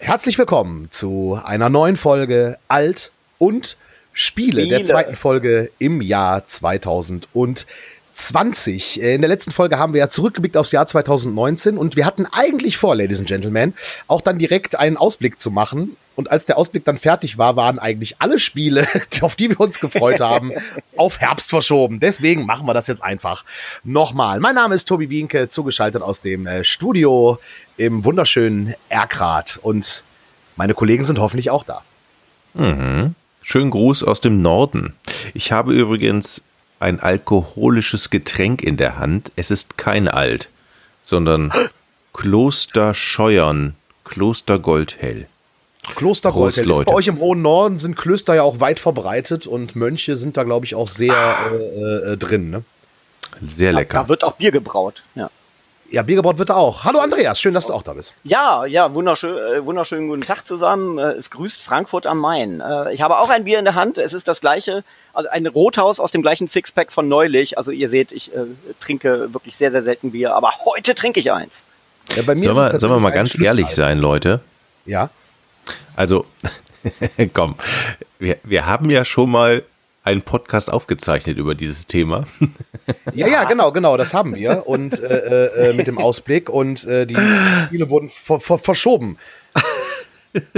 Herzlich willkommen zu einer neuen Folge Alt und Spiele, Spiele. der zweiten Folge im Jahr 2020. Äh, In der letzten Folge haben wir ja zurückgeblickt aufs Jahr 2019 und wir hatten eigentlich vor, Ladies and Gentlemen, auch dann direkt einen Ausblick zu machen. Und als der Ausblick dann fertig war, waren eigentlich alle Spiele, auf die wir uns gefreut haben, auf Herbst verschoben. Deswegen machen wir das jetzt einfach nochmal. Mein Name ist Tobi Wienke, zugeschaltet aus dem äh, Studio im wunderschönen Erkrath. Und meine Kollegen sind hoffentlich auch da. Mhm. Schönen Gruß aus dem Norden. Ich habe übrigens ein alkoholisches Getränk in der Hand. Es ist kein Alt, sondern Klosterscheuern, Klostergoldhell. Kloster Prost, Goldhell. Ist Leute. bei euch im hohen Norden sind Klöster ja auch weit verbreitet und Mönche sind da, glaube ich, auch sehr äh, äh, drin. Ne? Sehr lecker. Da wird auch Bier gebraut. Ja, Ja, Bier gebaut wird da auch. Hallo Andreas, schön, dass du auch da bist. ja, ja wunderschön, äh, wunderschönen guten Tag zusammen. Äh, es grüßt Frankfurt am Main. Äh, ich habe auch ein Bier in der Hand. Es ist das gleiche, also ein Rothaus aus dem gleichen Sixpack von neulich. Also ihr seht, ich äh, trinke wirklich sehr, sehr selten Bier, aber heute trinke ich eins. Ja, bei mir Sollen wir, sollen wir mal ganz ehrlich Schlüssel. sein, Leute? Ja. Also, komm, wir, wir haben ja schon mal einen Podcast aufgezeichnet über dieses Thema. ja, ja, genau, genau, das haben wir. Und äh, äh, mit dem Ausblick und äh, die Spiele wurden ver ver verschoben.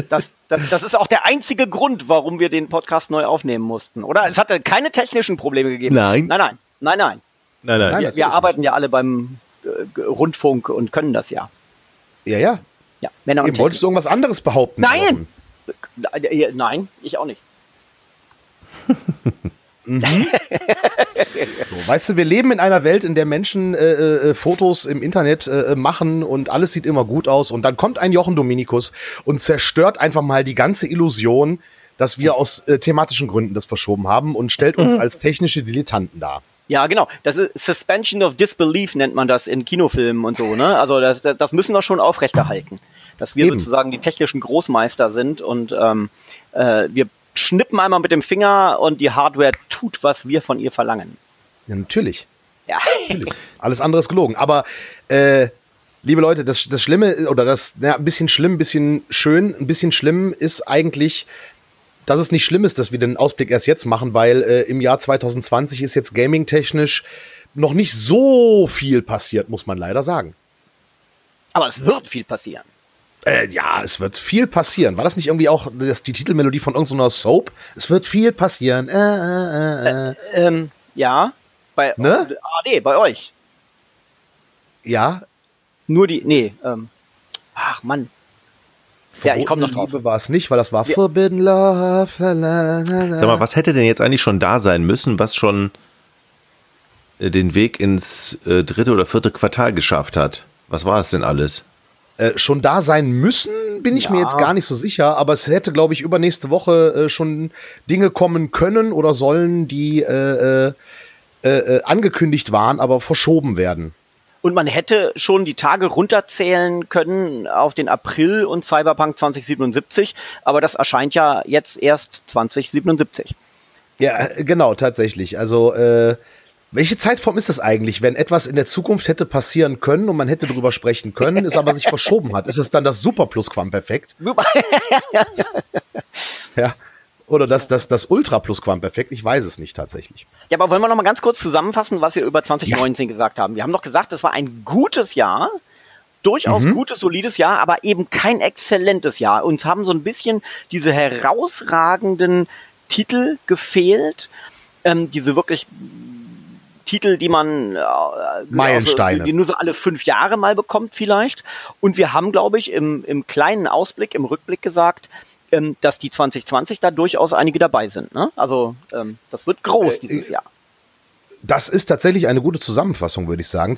Das, das, das ist auch der einzige Grund, warum wir den Podcast neu aufnehmen mussten, oder? Es hatte keine technischen Probleme gegeben. Nein. Nein, nein, nein, nein. Nein, Nein, nein. Wir, wir arbeiten ja alle beim äh, Rundfunk und können das ja. Ja, ja. Ja, Männer und Eben, wolltest du irgendwas anderes behaupten? Nein! Äh, Nein, ich auch nicht. So, weißt du, wir leben in einer Welt, in der Menschen äh, äh, Fotos im Internet äh, machen und alles sieht immer gut aus. Und dann kommt ein Jochen Dominikus und zerstört einfach mal die ganze Illusion, dass wir aus äh, thematischen Gründen das verschoben haben und stellt uns als technische Dilettanten dar. Ja, genau. Das ist Suspension of Disbelief nennt man das in Kinofilmen und so, ne? Also das, das, das müssen wir schon aufrechterhalten. Dass wir Eben. sozusagen die technischen Großmeister sind und ähm, äh, wir schnippen einmal mit dem Finger und die Hardware tut, was wir von ihr verlangen. Ja, natürlich. Ja. Natürlich. Alles andere ist gelogen. Aber äh, liebe Leute, das, das Schlimme oder das na, ein bisschen schlimm, ein bisschen schön, ein bisschen schlimm ist eigentlich, dass es nicht schlimm ist, dass wir den Ausblick erst jetzt machen, weil äh, im Jahr 2020 ist jetzt gaming-technisch noch nicht so viel passiert, muss man leider sagen. Aber es wird viel passieren. Äh, ja, es wird viel passieren. War das nicht irgendwie auch das, die Titelmelodie von irgendeiner Soap? Es wird viel passieren. Äh, äh, äh, äh. Ähm, ja. Bei Ne? AD, bei euch. Ja, Nur die. Nee, ähm. Ach Mann. Ja, ich komme noch drauf. Liebe war es nicht, weil das war Ja. Forbidden Love. La, la, la, la. Sag mal, was hätte denn jetzt eigentlich schon da sein müssen, was schon äh, den Weg ins äh, dritte oder vierte Quartal geschafft hat? Was war es denn alles? Äh, schon da sein müssen, bin ich mir Ja. jetzt gar nicht so sicher, aber es hätte, glaube ich, übernächste Woche äh, schon Dinge kommen können oder sollen, die äh, äh, äh, angekündigt waren, aber verschoben werden. Und man hätte schon die Tage runterzählen können auf den April und Cyberpunk 2077, aber das erscheint ja jetzt erst 2077. Ja, genau, tatsächlich. Also, äh, welche Zeitform ist das eigentlich, wenn etwas in der Zukunft hätte passieren können und man hätte darüber sprechen können, es aber sich verschoben hat? Ist es dann das Super Plusquamperfekt? ja. Oder das, das, das Ultra Plusquamperfekt? Ich weiß es nicht tatsächlich. Ja, aber wollen wir noch mal ganz kurz zusammenfassen, was wir über 2019 gesagt haben? Wir haben doch gesagt, es war ein gutes Jahr, durchaus gutes, solides Jahr, aber eben kein exzellentes Jahr. Uns haben so ein bisschen diese herausragenden Titel gefehlt, ähm, diese wirklich Titel, die man äh, Meilensteine. also, die nur so alle fünf Jahre mal bekommt vielleicht. Und wir haben, glaube ich, im, im kleinen Ausblick, im Rückblick gesagt, ähm, dass die 2020 da durchaus einige dabei sind. Ne? Also ähm, das wird groß Äh, dieses äh, Jahr. Das ist tatsächlich eine gute Zusammenfassung, würde ich sagen.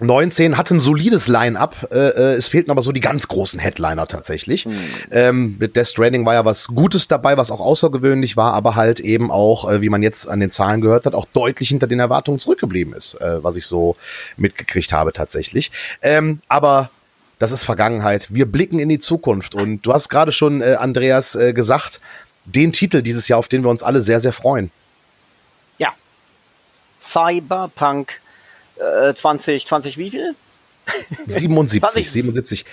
2019 hat ein solides Line-up. Äh, äh, es fehlten aber so die ganz großen Headliner tatsächlich. Ähm, mit Death Stranding war ja was Gutes dabei, was auch außergewöhnlich war, aber halt eben auch, äh, wie man jetzt an den Zahlen gehört hat, auch deutlich hinter den Erwartungen zurückgeblieben ist, äh, was ich so mitgekriegt habe tatsächlich. Ähm, aber das ist Vergangenheit. Wir blicken in die Zukunft. Und du hast gerade schon, äh, Andreas, äh, gesagt, den Titel dieses Jahr, auf den wir uns alle sehr, sehr freuen. Ja. Cyberpunk äh, 20, 20 wie viel? 77, 77.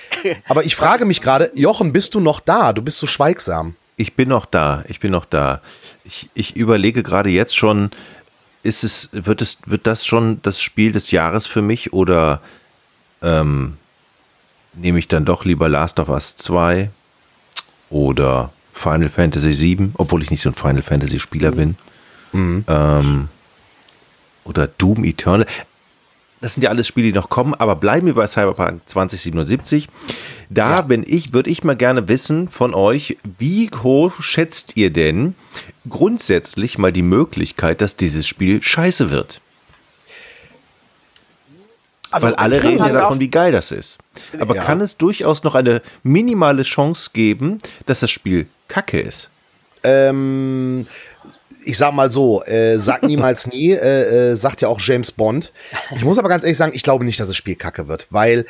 Aber ich frage mich gerade, Jochen, bist du noch da? Du bist so schweigsam. Ich bin noch da, ich bin noch da. Ich, ich überlege gerade jetzt schon, ist es, wird es, wird das schon das Spiel des Jahres für mich oder ähm, nehme ich dann doch lieber Last of Us 2 oder Final Fantasy 7, obwohl ich nicht so ein Final Fantasy Spieler bin. Mhm. Ähm, oder Doom Eternal. Das sind ja alles Spiele, die noch kommen, aber bleiben wir bei Cyberpunk 2077. Da bin ich, würde ich mal gerne wissen von euch, wie hoch schätzt ihr denn grundsätzlich mal die Möglichkeit, dass dieses Spiel scheiße wird? Also Weil alle reden ja davon, wie geil das ist. Aber ja. kann es durchaus noch eine minimale Chance geben, dass das Spiel kacke ist? Ähm, ich sag mal so, äh, sag niemals nie, äh, äh, sagt ja auch James Bond. Ich muss aber ganz ehrlich sagen, ich glaube nicht, dass das Spiel kacke wird, weil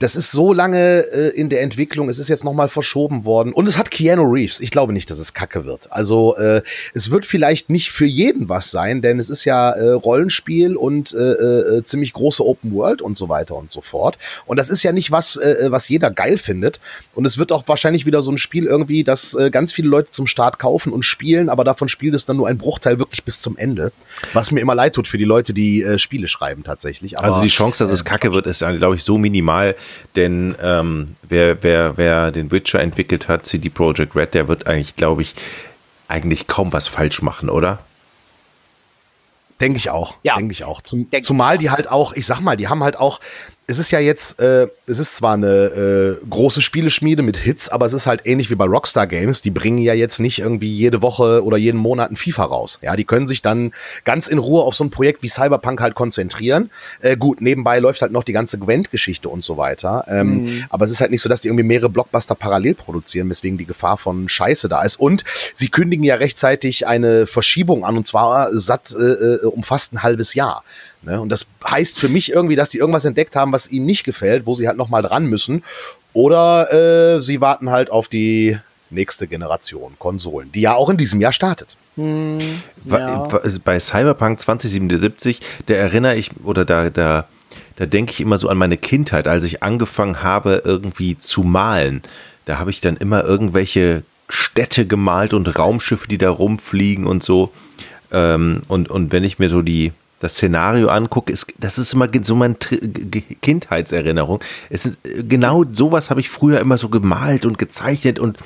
das ist so lange äh, in der Entwicklung, es ist jetzt nochmal verschoben worden und es hat Keanu Reeves. Ich glaube nicht, dass es kacke wird. Also äh, es wird vielleicht nicht für jeden was sein, denn es ist ja äh, Rollenspiel und äh, äh, ziemlich große Open World und so weiter und so fort. Und das ist ja nicht was, äh, was jeder geil findet. Und es wird auch wahrscheinlich wieder so ein Spiel irgendwie, das äh, ganz viele Leute zum Start kaufen und spielen, aber davon spielt es dann nur ein Bruchteil wirklich bis zum Ende. Was mir immer leid tut für die Leute, die äh, Spiele schreiben tatsächlich. Aber, also die Chance, dass es äh, kacke wird, ist, glaube ich, so minimal denn ähm, wer, wer, wer den Witcher entwickelt hat, CD Projekt Red, der wird eigentlich, glaube ich, eigentlich kaum was falsch machen, oder? Denke ich auch. Ja. Denke ich auch. Zum, zumal die halt auch, ich sag mal, die haben halt auch es ist ja jetzt, äh, es ist zwar eine äh, große Spieleschmiede mit Hits, aber es ist halt ähnlich wie bei Rockstar Games. Die bringen ja jetzt nicht irgendwie jede Woche oder jeden Monat ein FIFA raus. Ja, die können sich dann ganz in Ruhe auf so ein Projekt wie Cyberpunk halt konzentrieren. Äh, gut, nebenbei läuft halt noch die ganze Gwent-Geschichte und so weiter. Ähm, mhm. Aber es ist halt nicht so, dass die irgendwie mehrere Blockbuster parallel produzieren, weswegen die Gefahr von Scheiße da ist. Und sie kündigen ja rechtzeitig eine Verschiebung an und zwar satt äh, äh um fast ein halbes Jahr. Ne? Und das heißt für mich irgendwie, dass die irgendwas entdeckt haben, was ihnen nicht gefällt, wo sie halt nochmal dran müssen. Oder äh, sie warten halt auf die nächste Generation Konsolen, die ja auch in diesem Jahr startet. Hm, ja. Bei Cyberpunk 2077, da erinnere ich, oder da, da, da denke ich immer so an meine Kindheit, als ich angefangen habe, irgendwie zu malen. Da habe ich dann immer irgendwelche Städte gemalt und Raumschiffe, die da rumfliegen und so. Ähm, und, und wenn ich mir so die, das Szenario angucke, ist, das ist immer so meine Kindheitserinnerung. Es ist, genau sowas habe ich früher immer so gemalt und gezeichnet und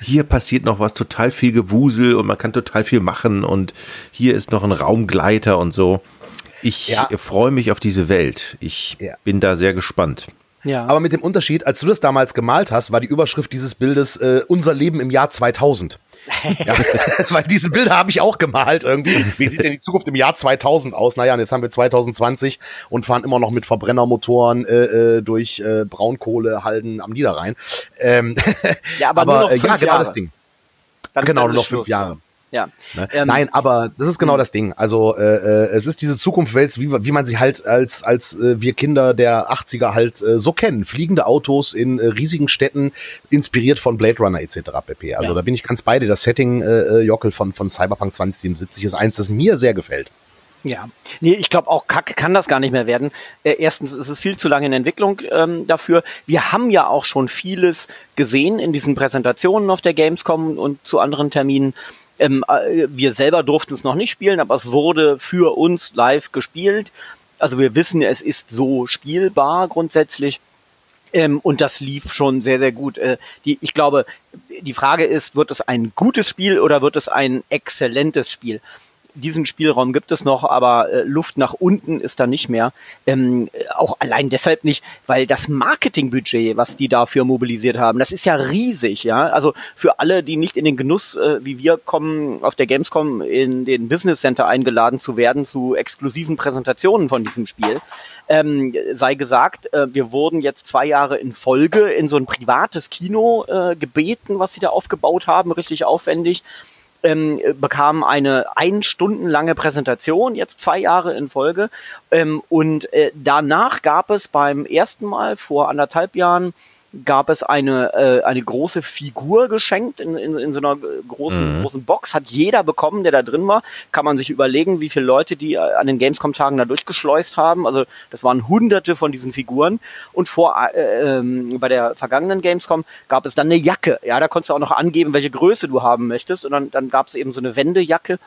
hier passiert noch was, total viel Gewusel und man kann total viel machen und hier ist noch ein Raumgleiter und so. Ich ja. freue mich auf diese Welt. Ich ja. bin da sehr gespannt. Ja. Aber mit dem Unterschied, als du das damals gemalt hast, war die Überschrift dieses Bildes äh, Unser Leben im Jahr 2000. ja, weil diese Bilder habe ich auch gemalt irgendwie. Wie sieht denn die Zukunft im Jahr 2000 aus? Naja, und jetzt haben wir 2020 und fahren immer noch mit Verbrennermotoren äh, äh durch äh, Braunkohlehalden am Niederrhein. Ähm, ja, aber, aber nur noch fünf ja, genau Jahre. das Ding. Dann genau, nur noch fünf Jahre. Ja. Ne? Ähm, Nein, aber das ist genau hm. das Ding. Also äh, äh, es ist diese Zukunftswelt, wie, wie man sie halt als, als äh, wir Kinder der 80er halt äh, so kennen. Fliegende Autos in äh, riesigen Städten, inspiriert von Blade Runner etc. pp. Also ja. da bin ich ganz bei dir. Das Setting, äh, äh Jockel, von, von Cyberpunk 2077 ist eins, das mir sehr gefällt. Ja, nee, ich glaube auch Kack kann das gar nicht mehr werden. Äh, erstens ist es viel zu lange in Entwicklung ähm, dafür. Wir haben ja auch schon vieles gesehen in diesen Präsentationen auf der Gamescom und zu anderen Terminen. Ähm, äh, wir selber durften es noch nicht spielen, aber es wurde für uns live gespielt. Also wir wissen, es ist so spielbar grundsätzlich. Ähm, und das lief schon sehr, sehr gut. Äh, die, ich glaube, die Frage ist, wird es ein gutes Spiel oder wird es ein exzellentes Spiel? Diesen Spielraum gibt es noch, aber äh, Luft nach unten ist da nicht mehr. Ähm, auch allein deshalb nicht, weil das Marketingbudget, was die dafür mobilisiert haben, das ist ja riesig, ja. Also für alle, die nicht in den Genuss, äh, wie wir kommen, auf der Gamescom in den Business Center eingeladen zu werden zu exklusiven Präsentationen von diesem Spiel, ähm, sei gesagt, äh, wir wurden jetzt zwei Jahre in Folge in so ein privates Kino äh, gebeten, was sie da aufgebaut haben, richtig aufwendig ähm, bekam eine ein Stunden lange Präsentation, jetzt zwei Jahre in Folge. Ähm, und äh, danach gab es beim ersten Mal vor anderthalb Jahren gab es eine, äh, eine große Figur geschenkt in, in, in so einer großen, Mhm. großen Box. Hat jeder bekommen, der da drin war. Kann man sich überlegen, wie viele Leute die äh, an den Gamescom-Tagen da durchgeschleust haben. Also das waren hunderte von diesen Figuren. Und vor äh, ähm, bei der vergangenen Gamescom gab es dann eine Jacke. Ja, da konntest du auch noch angeben, welche Größe du haben möchtest. Und dann, dann gab es eben so eine Wendejacke.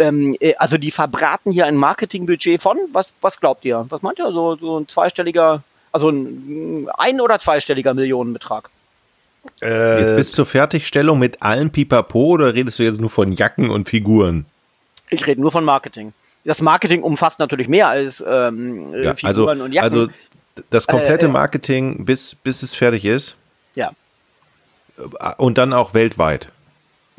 Ähm, äh, also die verbraten hier ein Marketingbudget von, was, was glaubt ihr? Was meint ihr? So, so ein zweistelliger, also ein, ein oder zweistelliger Millionenbetrag? Äh, Jetzt bis zur Fertigstellung mit allem Pipapo oder redest du jetzt nur von Jacken und Figuren? Ich rede nur von Marketing. Das Marketing umfasst natürlich mehr als ähm, äh, Ja, Figuren also, und Jacken. also das komplette Äh, äh. Marketing, bis, bis es fertig ist ja. und dann auch weltweit.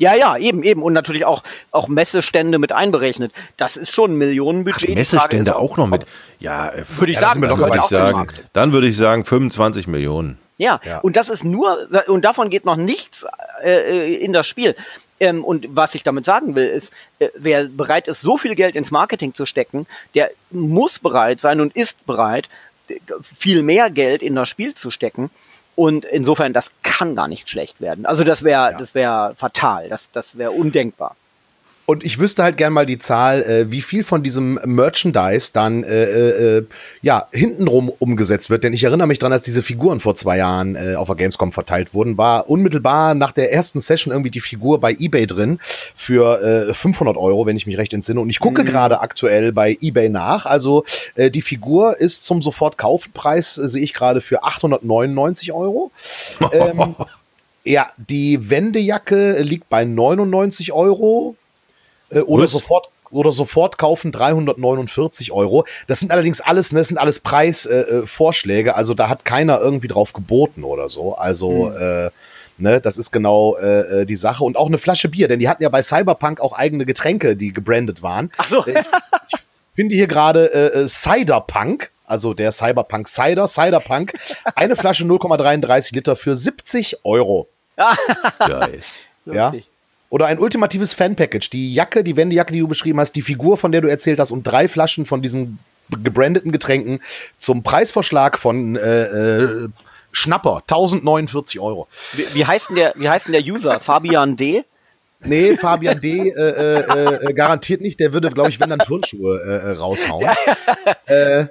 Ja, ja, eben, eben. Und natürlich auch, auch Messestände mit einberechnet. Das ist schon ein Ach, Millionenbudget. Frage Messestände auch noch mit. Ja, äh, Würde ich Ja, sagen, aber ja würde ich sagen, dann würde ich sagen 25 Millionen. Ja, Ja. und das ist nur, und davon geht noch nichts äh, in das Spiel. Ähm, und was ich damit sagen will, ist, äh, wer bereit ist, so viel Geld ins Marketing zu stecken, der muss bereit sein und ist bereit, äh, viel mehr Geld in das Spiel zu stecken. Und insofern, das kann gar nicht schlecht werden. Also das wäre, das wäre fatal. Das, das wäre undenkbar. Und ich wüsste halt gern mal die Zahl, äh, wie viel von diesem Merchandise dann äh, äh, ja hintenrum umgesetzt wird. Denn ich erinnere mich dran, als diese Figuren vor zwei Jahren äh, auf der Gamescom verteilt wurden, war unmittelbar nach der ersten Session irgendwie die Figur bei eBay drin für äh, 500 Euro, wenn ich mich recht entsinne. Und ich gucke gerade aktuell bei eBay nach. Also äh, die Figur ist zum Sofortkaufpreis, äh, sehe ich gerade, für 899 Euro. ähm, ja, die Wendejacke liegt bei 99 Euro. Äh, oder Was? sofort oder sofort kaufen 349 Euro. Das sind allerdings alles, ne, das sind alles Preisvorschläge. Äh, Vorschläge. also da hat keiner irgendwie drauf geboten oder so. Also äh, ne, das ist genau äh, äh, die Sache und auch eine Flasche Bier, denn die hatten ja bei Cyberpunk auch eigene Getränke, die gebrandet waren. Ach so. Ich finde hier gerade äh, äh, Ciderpunk, also der Cyberpunk Cider, Ciderpunk, eine Flasche 0,33 Liter für 70 Euro. Geil. Ja. Lustig. Oder ein ultimatives Fan-Package. Die Jacke, die Wendejacke, die du beschrieben hast, die Figur, von der du erzählt hast und drei Flaschen von diesen gebrandeten Getränken zum Preisvorschlag von äh, äh, Schnapper, 1049 Euro. Wie, wie, heißt denn der, wie heißt denn der User? Fabian D? Nee, Fabian D. Äh, äh, äh, garantiert nicht. Der würde, glaube ich, wenn dann Turnschuhe äh, äh, raushauen. äh,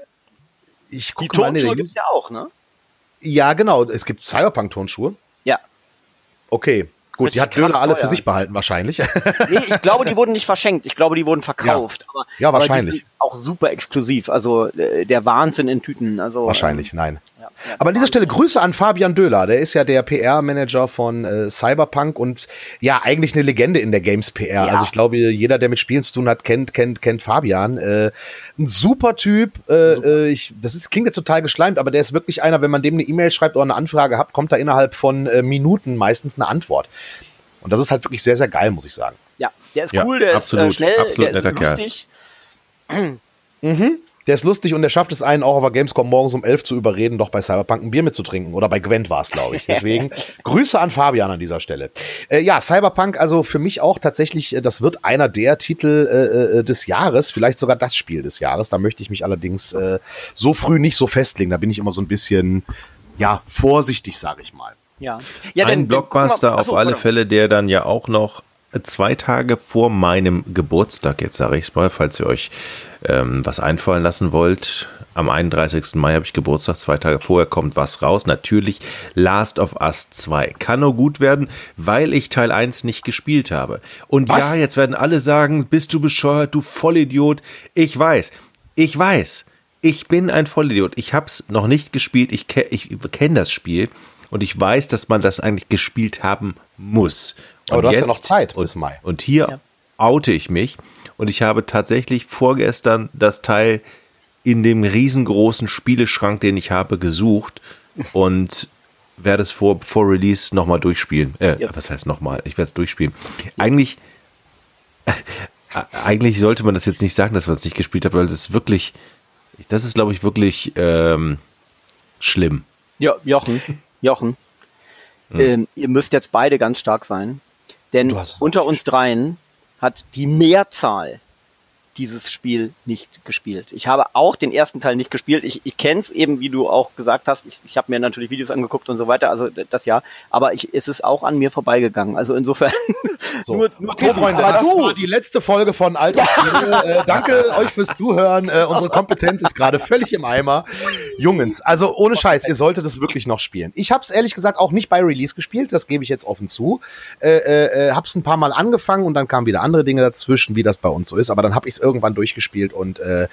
ich Die gucke mal. Turnschuhe der gibt's ja auch, ne? ja, genau. Es gibt Cyberpunk-Turnschuhe. Ja. Okay. Gut, die hat Döner alle für sich behalten, wahrscheinlich. Nee, ich glaube, die wurden nicht verschenkt. Ich glaube, die wurden verkauft. Aber, Ja, aber wahrscheinlich. die sind auch super exklusiv. Also äh, der Wahnsinn in Tüten. Also, Wahrscheinlich, Ähm, nein. Ja, ja, Aber an dieser Stelle Grüße an Fabian Döhler. Der ist ja der PR-Manager von äh, Cyberpunk und ja, eigentlich eine Legende in der Games PR. Ja. Also ich glaube, jeder, der mit Spielen zu tun hat, kennt, kennt, kennt Fabian. Äh, ein super Typ. Äh, äh, ich, das ist, klingt jetzt total geschleimt, aber der ist wirklich einer, wenn man dem eine E-Mail schreibt oder eine Anfrage hat, kommt da innerhalb von äh, Minuten meistens eine Antwort. Und das ist halt wirklich sehr, sehr geil, muss ich sagen. Ja, der ist Ja, cool, der absolut, ist äh, schnell, absolut der ist netter Kerl. lustig. Der ist lustig und der schafft es einen auch auf der Gamescom morgens um 11 zu überreden, doch bei Cyberpunk ein Bier mitzutrinken. Oder bei Gwent war es, glaube ich. Deswegen Grüße an Fabian an dieser Stelle. Äh, ja, Cyberpunk, also für mich auch tatsächlich, äh, das wird einer der Titel äh, äh, des Jahres, vielleicht sogar das Spiel des Jahres. Da möchte ich mich allerdings äh, so früh nicht so festlegen. Da bin ich immer so ein bisschen, ja, vorsichtig, sage ich mal. Ja. ja Ein Blockbuster auf achso, alle warte. Fälle, der dann ja auch noch zwei Tage vor meinem Geburtstag, jetzt sage ich es mal, falls ihr euch ähm, was einfallen lassen wollt. Am 31. Mai habe ich Geburtstag, zwei Tage vorher kommt was raus. Natürlich Last of Us 2. Kann nur gut werden, weil ich Teil 1 nicht gespielt habe. Und Was? ja, jetzt werden alle sagen, bist du bescheuert, du Vollidiot. Ich weiß, ich weiß, ich bin ein Vollidiot. Ich habe es noch nicht gespielt, ich, ke ich kenne das Spiel und ich weiß, dass man das eigentlich gespielt haben muss. Aber Und du hast ja noch Zeit und, bis Mai. Und hier oute ich mich und ich habe tatsächlich vorgestern das Teil in dem riesengroßen Spieleschrank, den ich habe, gesucht und werde es vor, vor Release nochmal durchspielen. Äh, Ja. Was heißt nochmal? Ich werde es durchspielen. Eigentlich, äh, eigentlich sollte man das jetzt nicht sagen, dass man es nicht gespielt hat, weil das ist wirklich, das ist glaube ich wirklich ähm, schlimm. Ja, Jochen, Jochen, ähm, ihr müsst jetzt beide ganz stark sein, denn unter uns dreien hat die Mehrzahl dieses Spiel nicht gespielt. Ich habe auch den ersten Teil nicht gespielt. Ich, ich kenne es eben, wie du auch gesagt hast. Ich, ich habe mir natürlich Videos angeguckt und so weiter, also das ja. Aber ich, es ist auch an mir vorbeigegangen. Also insofern so. nur, nur okay, Freunde, das du. war die letzte Folge von Alter äh, Danke euch fürs Zuhören. Äh, unsere Kompetenz ist gerade völlig im Eimer. Jungens, also ohne Scheiß, ihr solltet es wirklich noch spielen. Ich habe es ehrlich gesagt auch nicht bei Release gespielt, das gebe ich jetzt offen zu. Äh, äh, äh habe es ein paar Mal angefangen und dann kamen wieder andere Dinge dazwischen, wie das bei uns so ist. Aber dann habe ich es irgendwann durchgespielt und äh,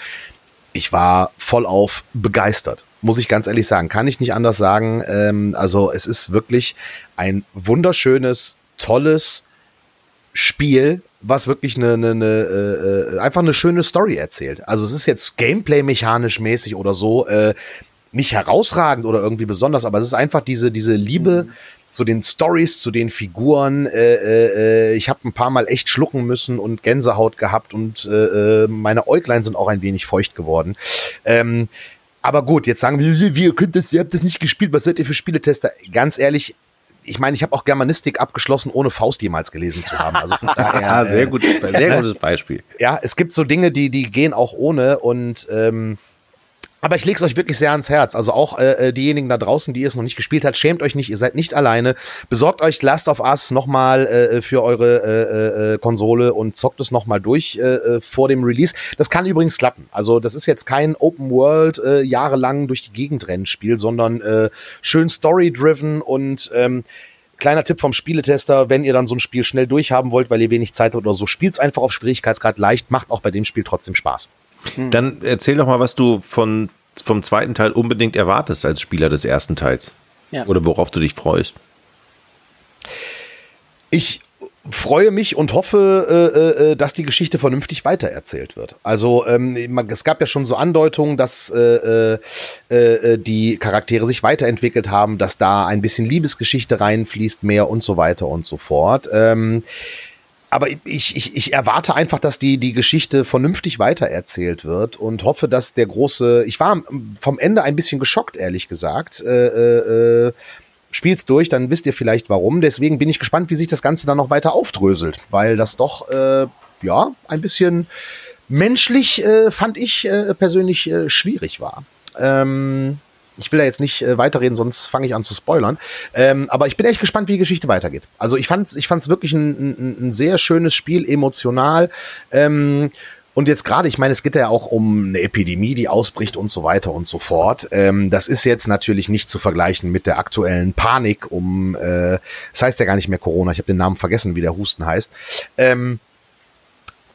ich war voll auf begeistert. Muss ich ganz ehrlich sagen. Kann ich nicht anders sagen. Ähm, also es ist wirklich ein wunderschönes, tolles Spiel, was wirklich eine, eine, eine äh, einfach eine schöne Story erzählt. Also es ist jetzt Gameplay-mechanisch mäßig oder so äh, nicht herausragend oder irgendwie besonders, aber es ist einfach diese, diese Liebe mhm zu den Stories, zu den Figuren. Äh, äh, ich habe ein paar Mal echt schlucken müssen und Gänsehaut gehabt und äh, äh, meine Äuglein sind auch ein wenig feucht geworden. Ähm, aber gut, jetzt sagen wir, wie, ihr könnt das, ihr habt das nicht gespielt, was seid ihr für Spieletester? Ganz ehrlich, ich meine, ich habe auch Germanistik abgeschlossen, ohne Faust jemals gelesen zu haben. Also von daher, ja, sehr, äh, gut, sehr gutes Beispiel. Ja, es gibt so Dinge, die, die gehen auch ohne und ähm, aber ich lege es euch wirklich sehr ans Herz. Also auch äh, äh, diejenigen da draußen, die es noch nicht gespielt hat, schämt euch nicht, ihr seid nicht alleine. Besorgt euch Last of Us nochmal äh, für eure äh, äh, Konsole und zockt es nochmal durch äh, äh, vor dem Release. Das kann übrigens klappen. Also das ist jetzt kein Open World äh, jahrelang durch die Gegend rennen Spiel, sondern äh, schön Story-driven und ähm, Kleiner Tipp vom Spieletester, wenn ihr dann so ein Spiel schnell durchhaben wollt, weil ihr wenig Zeit habt oder so, spielt's einfach auf Schwierigkeitsgrad leicht, macht auch bei dem Spiel trotzdem Spaß. Hm. Dann erzähl doch mal, was du von, vom zweiten Teil unbedingt erwartest als Spieler des ersten Teils. Ja. Oder worauf du dich freust. Ich freue mich und hoffe, äh, äh, dass die Geschichte vernünftig weitererzählt wird. Also ähm, es gab ja schon so Andeutungen, dass äh, äh, äh, die Charaktere sich weiterentwickelt haben, dass da ein bisschen Liebesgeschichte reinfließt, mehr und so weiter und so fort. Ähm, aber ich, ich, ich erwarte einfach, dass die, die Geschichte vernünftig weitererzählt wird und hoffe, dass der große. Ich war vom Ende ein bisschen geschockt, ehrlich gesagt. Äh, äh, äh, spielt's durch, dann wisst ihr vielleicht warum. Deswegen bin ich gespannt, wie sich das Ganze dann noch weiter aufdröselt, weil das doch äh, ja ein bisschen menschlich äh, fand ich äh, persönlich äh, schwierig war. Ähm, ich will da jetzt nicht äh, weiterreden, sonst fange ich an zu spoilern. Ähm, aber ich bin echt gespannt, wie die Geschichte weitergeht. Also ich fand es ich fand's wirklich ein, ein, ein sehr schönes Spiel, emotional. Ähm, und jetzt gerade, ich meine, es geht ja auch um eine Epidemie, die ausbricht und so weiter und so fort. Ähm, das ist jetzt natürlich nicht zu vergleichen mit der aktuellen Panik um, äh, das heißt ja gar nicht mehr Corona, ich habe den Namen vergessen, wie der Husten heißt. Ähm,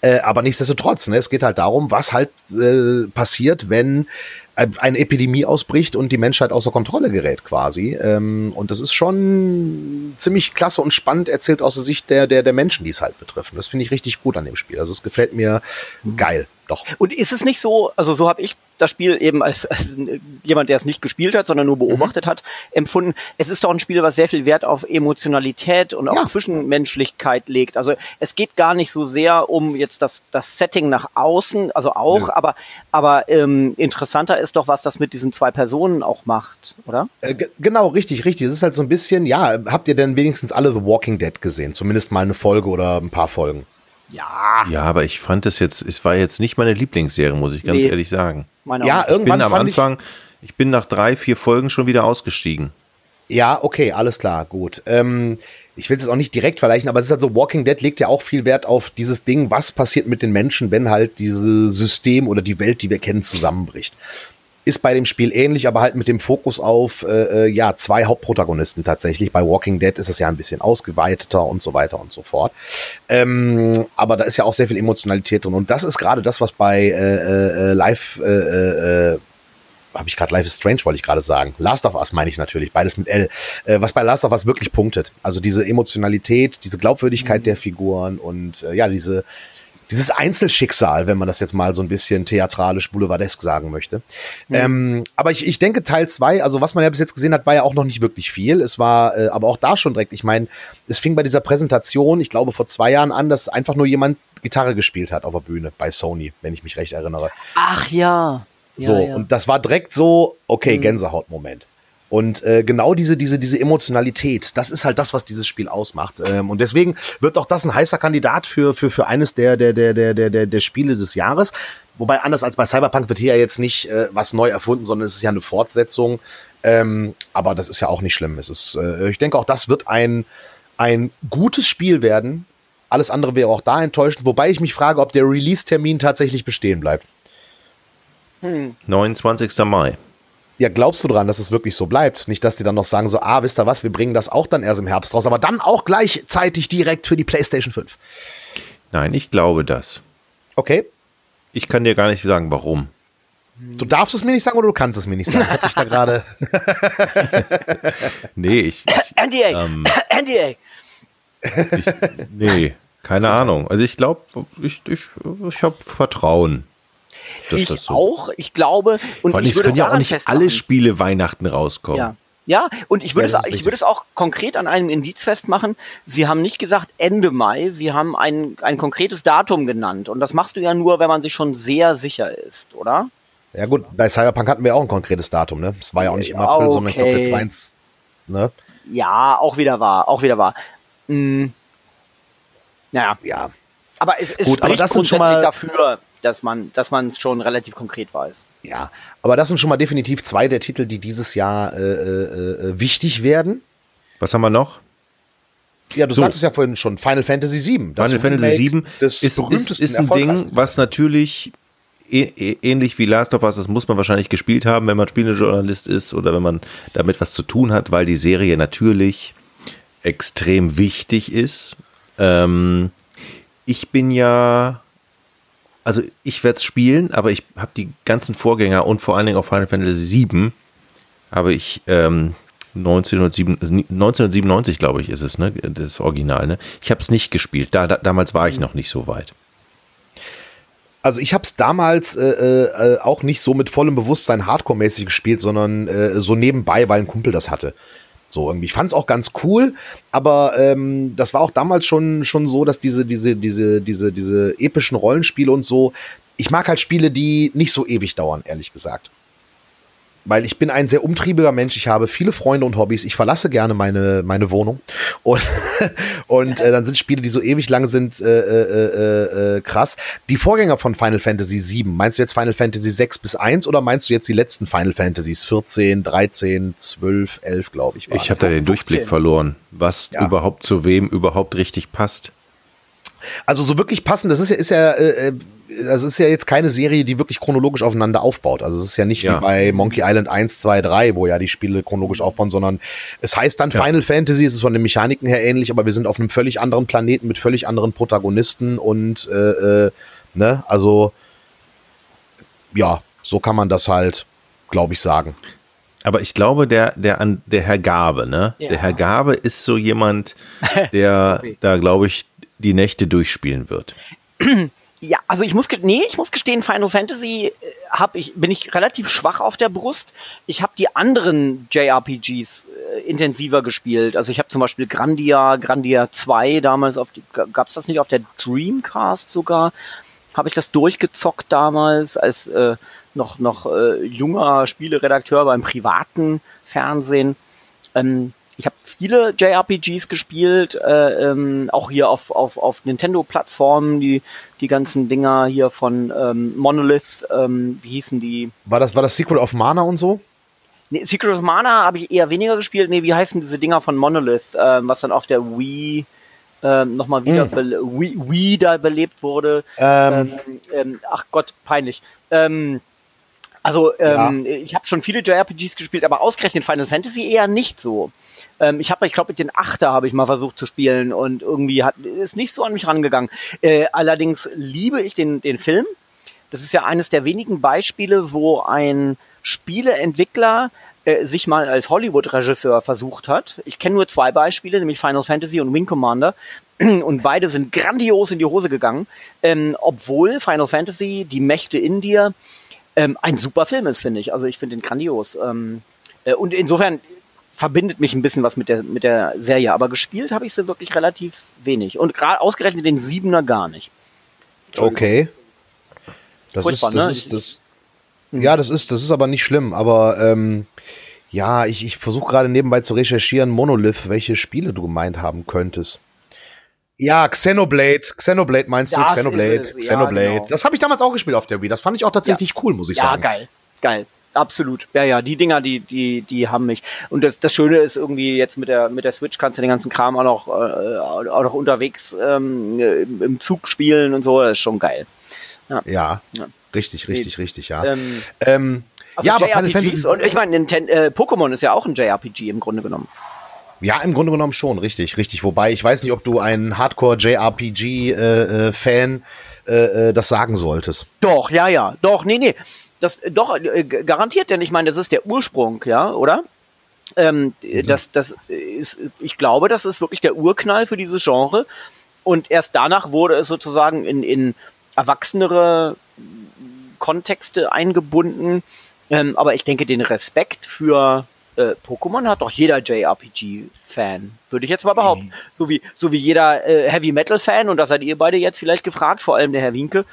äh, aber nichtsdestotrotz, ne, es geht halt darum, was halt äh, passiert, wenn eine Epidemie ausbricht und die Menschheit außer Kontrolle gerät quasi. Ähm, und das ist schon ziemlich klasse und spannend erzählt aus der Sicht der, der, der Menschen, die es halt betrifft. das finde ich richtig gut an dem Spiel. Also es gefällt mir mhm. geil. Doch. Und ist es nicht so, also so habe ich das Spiel eben als, als jemand, der es nicht gespielt hat, sondern nur mhm. beobachtet mhm. hat, empfunden. Es ist doch ein Spiel, was sehr viel Wert auf Emotionalität und auf ja. Zwischenmenschlichkeit legt. Also es geht gar nicht so sehr um jetzt das, das Setting nach außen, also auch, ja. aber, aber ähm, interessanter ist doch, was das mit diesen zwei Personen auch macht, oder? Äh, genau, richtig, richtig. Es ist halt so ein bisschen, ja, habt ihr denn wenigstens alle The Walking Dead gesehen? Zumindest mal eine Folge oder ein paar Folgen. Ja. Ja, aber ich fand es jetzt, es war jetzt nicht meine Lieblingsserie, muss ich ganz nee, ehrlich sagen. ja, irgendwann ich bin am Anfang, ich, ich, bin nach drei, vier Folgen schon wieder ausgestiegen. Ja, okay, alles klar, gut. Ähm, ich will es jetzt auch nicht direkt vergleichen, aber es ist halt so, Walking Dead legt ja auch viel Wert auf dieses Ding, was passiert mit den Menschen, wenn halt dieses System oder die Welt, die wir kennen, zusammenbricht ist bei dem Spiel ähnlich, aber halt mit dem Fokus auf äh, äh, ja zwei Hauptprotagonisten tatsächlich. Bei Walking Dead ist es ja ein bisschen ausgeweiteter und so weiter und so fort. Ähm, aber da ist ja auch sehr viel Emotionalität drin und das ist gerade das, was bei äh, äh, Live äh, äh, habe ich gerade Life is Strange, wollte ich gerade sagen. Last of Us meine ich natürlich, beides mit L. Äh, was bei Last of Us wirklich punktet. Also diese Emotionalität, diese Glaubwürdigkeit mhm. der Figuren und äh, ja, diese dieses Einzelschicksal, wenn man das jetzt mal so ein bisschen theatralisch boulevardesk sagen möchte. Mhm. Ähm, aber ich, ich denke, Teil zwei, also was man ja bis jetzt gesehen hat, war ja auch noch nicht wirklich viel. Es war äh, aber auch da schon direkt, ich meine, es fing bei dieser Präsentation, ich glaube vor zwei Jahren an, dass einfach nur jemand Gitarre gespielt hat auf der Bühne bei Sony, wenn ich mich recht erinnere. Ach ja. So, ja, ja. und das war direkt so, okay, mhm. Gänsehautmoment. Und äh, genau diese, diese, diese Emotionalität, das ist halt das, was dieses Spiel ausmacht. Ähm, und deswegen wird auch das ein heißer Kandidat für, für, für eines der, der, der, der, der, der, der Spiele des Jahres. Wobei anders als bei Cyberpunk wird hier ja jetzt nicht äh, was neu erfunden, sondern es ist ja eine Fortsetzung. Ähm, aber das ist ja auch nicht schlimm. Es ist, äh, ich denke auch, das wird ein, ein gutes Spiel werden. Alles andere wäre auch da enttäuschend, wobei ich mich frage, ob der Release-Termin tatsächlich bestehen bleibt. Hm. 29. Mai. Ja, glaubst du dran, dass es wirklich so bleibt? Nicht, dass die dann noch sagen, so, ah, wisst ihr was, wir bringen das auch dann erst im Herbst raus, aber dann auch gleichzeitig direkt für die PlayStation 5. Nein, ich glaube das. Okay. Ich kann dir gar nicht sagen, warum. Du darfst es mir nicht sagen oder du kannst es mir nicht sagen. Hab ich da gerade. nee, ich. ich NDA! Ähm, NDA! Ich, nee, keine. Ahnung. Also ich glaube, ich, ich, ich habe Vertrauen. Ich so. auch. Ich glaube. Und Vor allem, ich es können ja auch nicht festmachen. alle Spiele Weihnachten rauskommen. Ja. Ja, und ich würde ja, es, ich würde es auch konkret an einem Indiz festmachen. Sie haben nicht gesagt Ende Mai, Sie haben ein, ein konkretes Datum genannt. Und das machst du ja nur, wenn man sich schon sehr sicher ist, oder? Ja gut, bei Cyberpunk hatten wir auch ein konkretes Datum, ne? Es war ja auch nicht im April, okay. sondern ich glaube der 2. Ne? Ja, auch wieder wahr, auch wieder wahr. Hm. Naja. Ja. Aber es, es gut, spricht aber das grundsätzlich mal, dafür, dass man dass man es schon relativ konkret weiß. Ja, aber das sind schon mal definitiv zwei der Titel, die dieses Jahr äh, äh, äh wichtig werden. Was haben wir noch? Ja, du so. sagtest ja vorhin schon Final Fantasy VII. Final Fantasy VII ist, ist, ist ein Ding, was natürlich ähnlich wie Last of Us, das muss man wahrscheinlich gespielt haben, wenn man Spielejournalist ist oder wenn man damit was zu tun hat, weil die Serie natürlich extrem wichtig ist. Ähm, ich bin ja, also ich werde es spielen, aber ich habe die ganzen Vorgänger und vor allen Dingen auch Final Fantasy VII habe ich ähm, 1997, 1997 glaube ich ist es, ne, das Original. Ne? Ich habe es nicht gespielt. Da, da, damals war ich noch nicht so weit. Also ich habe es damals äh, äh, auch nicht so mit vollem Bewusstsein Hardcore-mäßig gespielt, sondern äh, so nebenbei, weil ein Kumpel das hatte. So irgendwie. Ich fand es auch ganz cool, aber ähm, das war auch damals schon schon so, dass diese diese diese diese diese epischen Rollenspiele und so. Ich mag halt Spiele, die nicht so ewig dauern, ehrlich gesagt weil ich bin ein sehr umtriebiger Mensch. Ich habe viele Freunde und Hobbys. Ich verlasse gerne meine, meine Wohnung. Und, und äh, dann sind Spiele, die so ewig lang sind, äh, äh, äh, äh krass. Die Vorgänger von Final Fantasy VII, meinst du jetzt Final Fantasy 6 bis 1 oder meinst du jetzt die letzten Final Fantasies? 14, 13, 12, 11, glaube ich. Ich habe da den Durchblick verloren, was ja. überhaupt zu wem überhaupt richtig passt. Also so wirklich passend, das ist ja, ist ja äh das ist ja jetzt keine Serie, die wirklich chronologisch aufeinander aufbaut. Also es ist ja nicht ja. wie bei Monkey Island 1, 2, 3, wo ja die Spiele chronologisch aufbauen, sondern es heißt dann ja. Final Fantasy, es ist von den Mechaniken her ähnlich, aber wir sind auf einem völlig anderen Planeten mit völlig anderen Protagonisten und äh, äh, ne, also ja, so kann man das halt, glaube ich, sagen. Aber ich glaube, der, der, der Herr Gabe, ne? Ja. Der Herr Gabe ist so jemand, der da, glaube ich, die Nächte durchspielen wird. Ja, also ich muss nee, ich muss gestehen, Final Fantasy äh, hab ich bin ich relativ schwach auf der Brust. Ich habe die anderen JRPGs äh, intensiver gespielt. Also ich habe zum Beispiel Grandia, Grandia 2 damals auf die, gab's das nicht auf der Dreamcast sogar? Habe ich das durchgezockt damals als äh, noch noch äh, junger Spieleredakteur beim privaten Fernsehen. Ähm, ich habe viele JRPGs gespielt, äh, ähm, auch hier auf, auf, auf Nintendo-Plattformen, die, die ganzen Dinger hier von ähm, Monolith, ähm, wie hießen die? War das, war das Secret of Mana und so? Nee, Secret of Mana habe ich eher weniger gespielt. Nee, wie heißen diese Dinger von Monolith, ähm, was dann auf der Wii ähm, nochmal wieder mm. Wii, Wii da belebt wurde. Ähm. Ähm, ähm, ach Gott, peinlich. Ähm, also ähm, ja. ich habe schon viele JRPGs gespielt, aber ausgerechnet Final Fantasy eher nicht so. Ähm, ich habe, ich glaube, mit den Achter habe ich mal versucht zu spielen und irgendwie hat, ist nicht so an mich rangegangen. Äh, allerdings liebe ich den, den Film. Das ist ja eines der wenigen Beispiele, wo ein Spieleentwickler äh, sich mal als Hollywood-Regisseur versucht hat. Ich kenne nur zwei Beispiele, nämlich Final Fantasy und Wing Commander. Und beide sind grandios in die Hose gegangen, ähm, obwohl Final Fantasy, die Mächte in dir, ähm, ein super Film ist, finde ich. Also ich finde ihn grandios. Ähm, äh, und insofern verbindet mich ein bisschen was mit der, mit der Serie, aber gespielt habe ich sie wirklich relativ wenig. Und gerade ausgerechnet den Siebener gar nicht. Okay. Das ist, das ne? ist, das, ja, das ist, das ist aber nicht schlimm, aber ähm, Ja, ich, ich versuche gerade nebenbei zu recherchieren, Monolith, welche Spiele du gemeint haben könntest. Ja, Xenoblade. Xenoblade meinst du? Das Xenoblade. ist es, ja, Xenoblade. genau. Das habe ich damals auch gespielt auf der Wii. Das fand ich auch tatsächlich cool, muss ich Ja, sagen. geil. Geil. Absolut. Ja, ja, die Dinger, die, die, die haben mich. Und das, das Schöne ist irgendwie jetzt mit der, mit der Switch kannst du den ganzen Kram auch noch, äh, auch noch unterwegs ähm, im im Zug spielen und so. Das ist schon geil. Ja, Ja. richtig, richtig, richtig, ja. Ähm, Ähm, Also ja, aber Final JRPGs Fantasy. und ich meine, äh, Pokémon ist ja auch ein JRPG im Grunde genommen. Ja, im Grunde genommen schon, richtig, richtig. Wobei ich weiß nicht, ob du ein Hardcore-JRPG-Fan äh, äh, das sagen solltest. Doch, ja, ja, doch, nee, nee. Das doch äh, garantiert, denn ich meine, das ist der Ursprung, ja, oder? Ähm, das, das ist, ich glaube, das ist wirklich der Urknall für dieses Genre. Und erst danach wurde es sozusagen in, in erwachsenere Kontexte eingebunden. Ähm, aber ich denke, den Respekt für äh, Pokémon hat doch jeder JRPG-Fan, würde ich jetzt mal behaupten. So wie, so wie jeder äh, Heavy Metal-Fan, und da seid ihr beide jetzt vielleicht gefragt, vor allem der Herr Winke,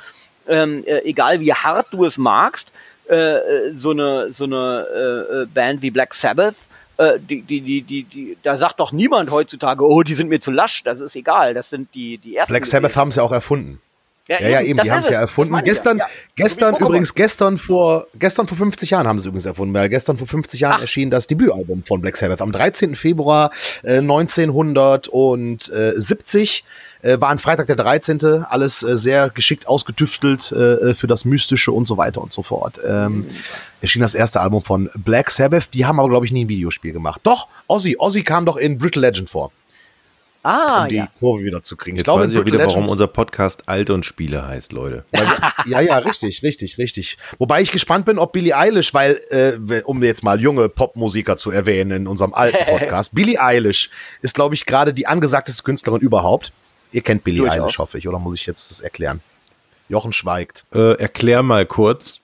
ähm, äh, egal wie hart du es magst, äh, äh, so eine, so eine äh, äh, Band wie Black Sabbath, äh, die, die, die, die, die, da sagt doch niemand heutzutage, oh, die sind mir zu lasch, das ist egal, das sind die, die ersten. Black Sabbath haben ja auch erfunden. Ja, ja, eben, das die haben es ja erfunden. Gestern, ja. Ja. gestern übrigens, gestern vor, gestern vor 50 Jahren haben sie übrigens erfunden, weil gestern vor 50 Jahren erschien das Debütalbum von Black Sabbath. Am 13. Februar äh, 1970 äh, war ein Freitag der 13. Alles äh, sehr geschickt ausgetüftelt äh, für das Mystische und so weiter und so fort. Ähm, erschien das erste Album von Black Sabbath. Die haben aber, glaube ich, nie ein Videospiel gemacht. Doch, Ozzy. Ozzy kam doch in Brittle Legend vor, Ah, um die ja. Kurve wieder zu kriegen. Jetzt weiß ich auch Brittle wieder, warum Legend- unser Podcast Alt und Spiele heißt, Leute. weil wir, ja, ja, richtig, richtig, richtig. Wobei ich gespannt bin, ob Billie Eilish, weil, äh, um jetzt mal junge Popmusiker zu erwähnen in unserem alten Podcast, Billie Eilish ist, glaube ich, gerade die angesagteste Künstlerin überhaupt. Ihr kennt Billie Durchaus. Eilish, hoffe ich, oder muss ich jetzt das erklären? Jochen schweigt. Äh, erklär mal kurz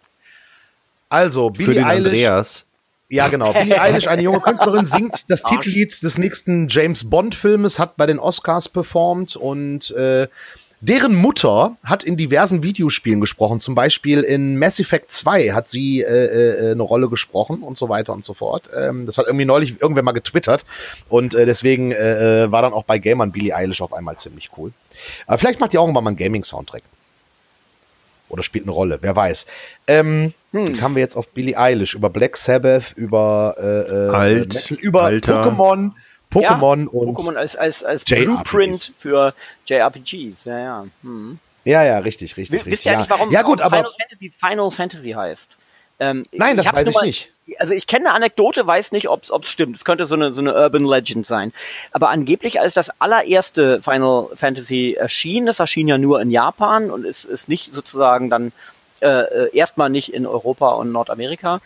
Also, für Billie den Eilish. Andreas. Ja, genau. Billie Eilish, eine junge Künstlerin, singt das Titellied des nächsten James Bond-Filmes, hat bei den Oscars performt und äh, deren Mutter hat in diversen Videospielen gesprochen. Zum Beispiel in Mass Effect 2 hat sie äh, äh, eine Rolle gesprochen und so weiter und so fort. Ähm, das hat irgendwie neulich irgendwer mal getwittert und äh, deswegen äh, äh, war dann auch bei Gamern Billie Eilish auf einmal ziemlich cool. Aber vielleicht macht die auch irgendwann mal einen Gaming-Soundtrack. Oder spielt eine Rolle, wer weiß. Ähm, Wie kamen wir jetzt auf Billie Eilish? Über Black Sabbath, über äh, äh, Alt, Metal, über Alter. Pokémon, Pokémon und Pokémon als, als, als. Blueprint für JRPGs, ja, ja. Hm. ja, ja, richtig, richtig, Wisst richtig. ihr eigentlich, warum, ja gut, warum aber Final Fantasy Final Fantasy heißt? Ähm, Nein, das weiß ich nicht. Also ich kenne eine Anekdote, weiß nicht, ob es stimmt. Es könnte so eine, so eine Urban Legend sein. Aber angeblich, als das allererste Final Fantasy erschien, das erschien ja nur in Japan und ist, ist nicht sozusagen dann äh, äh, erstmal nicht in Europa und Nordamerika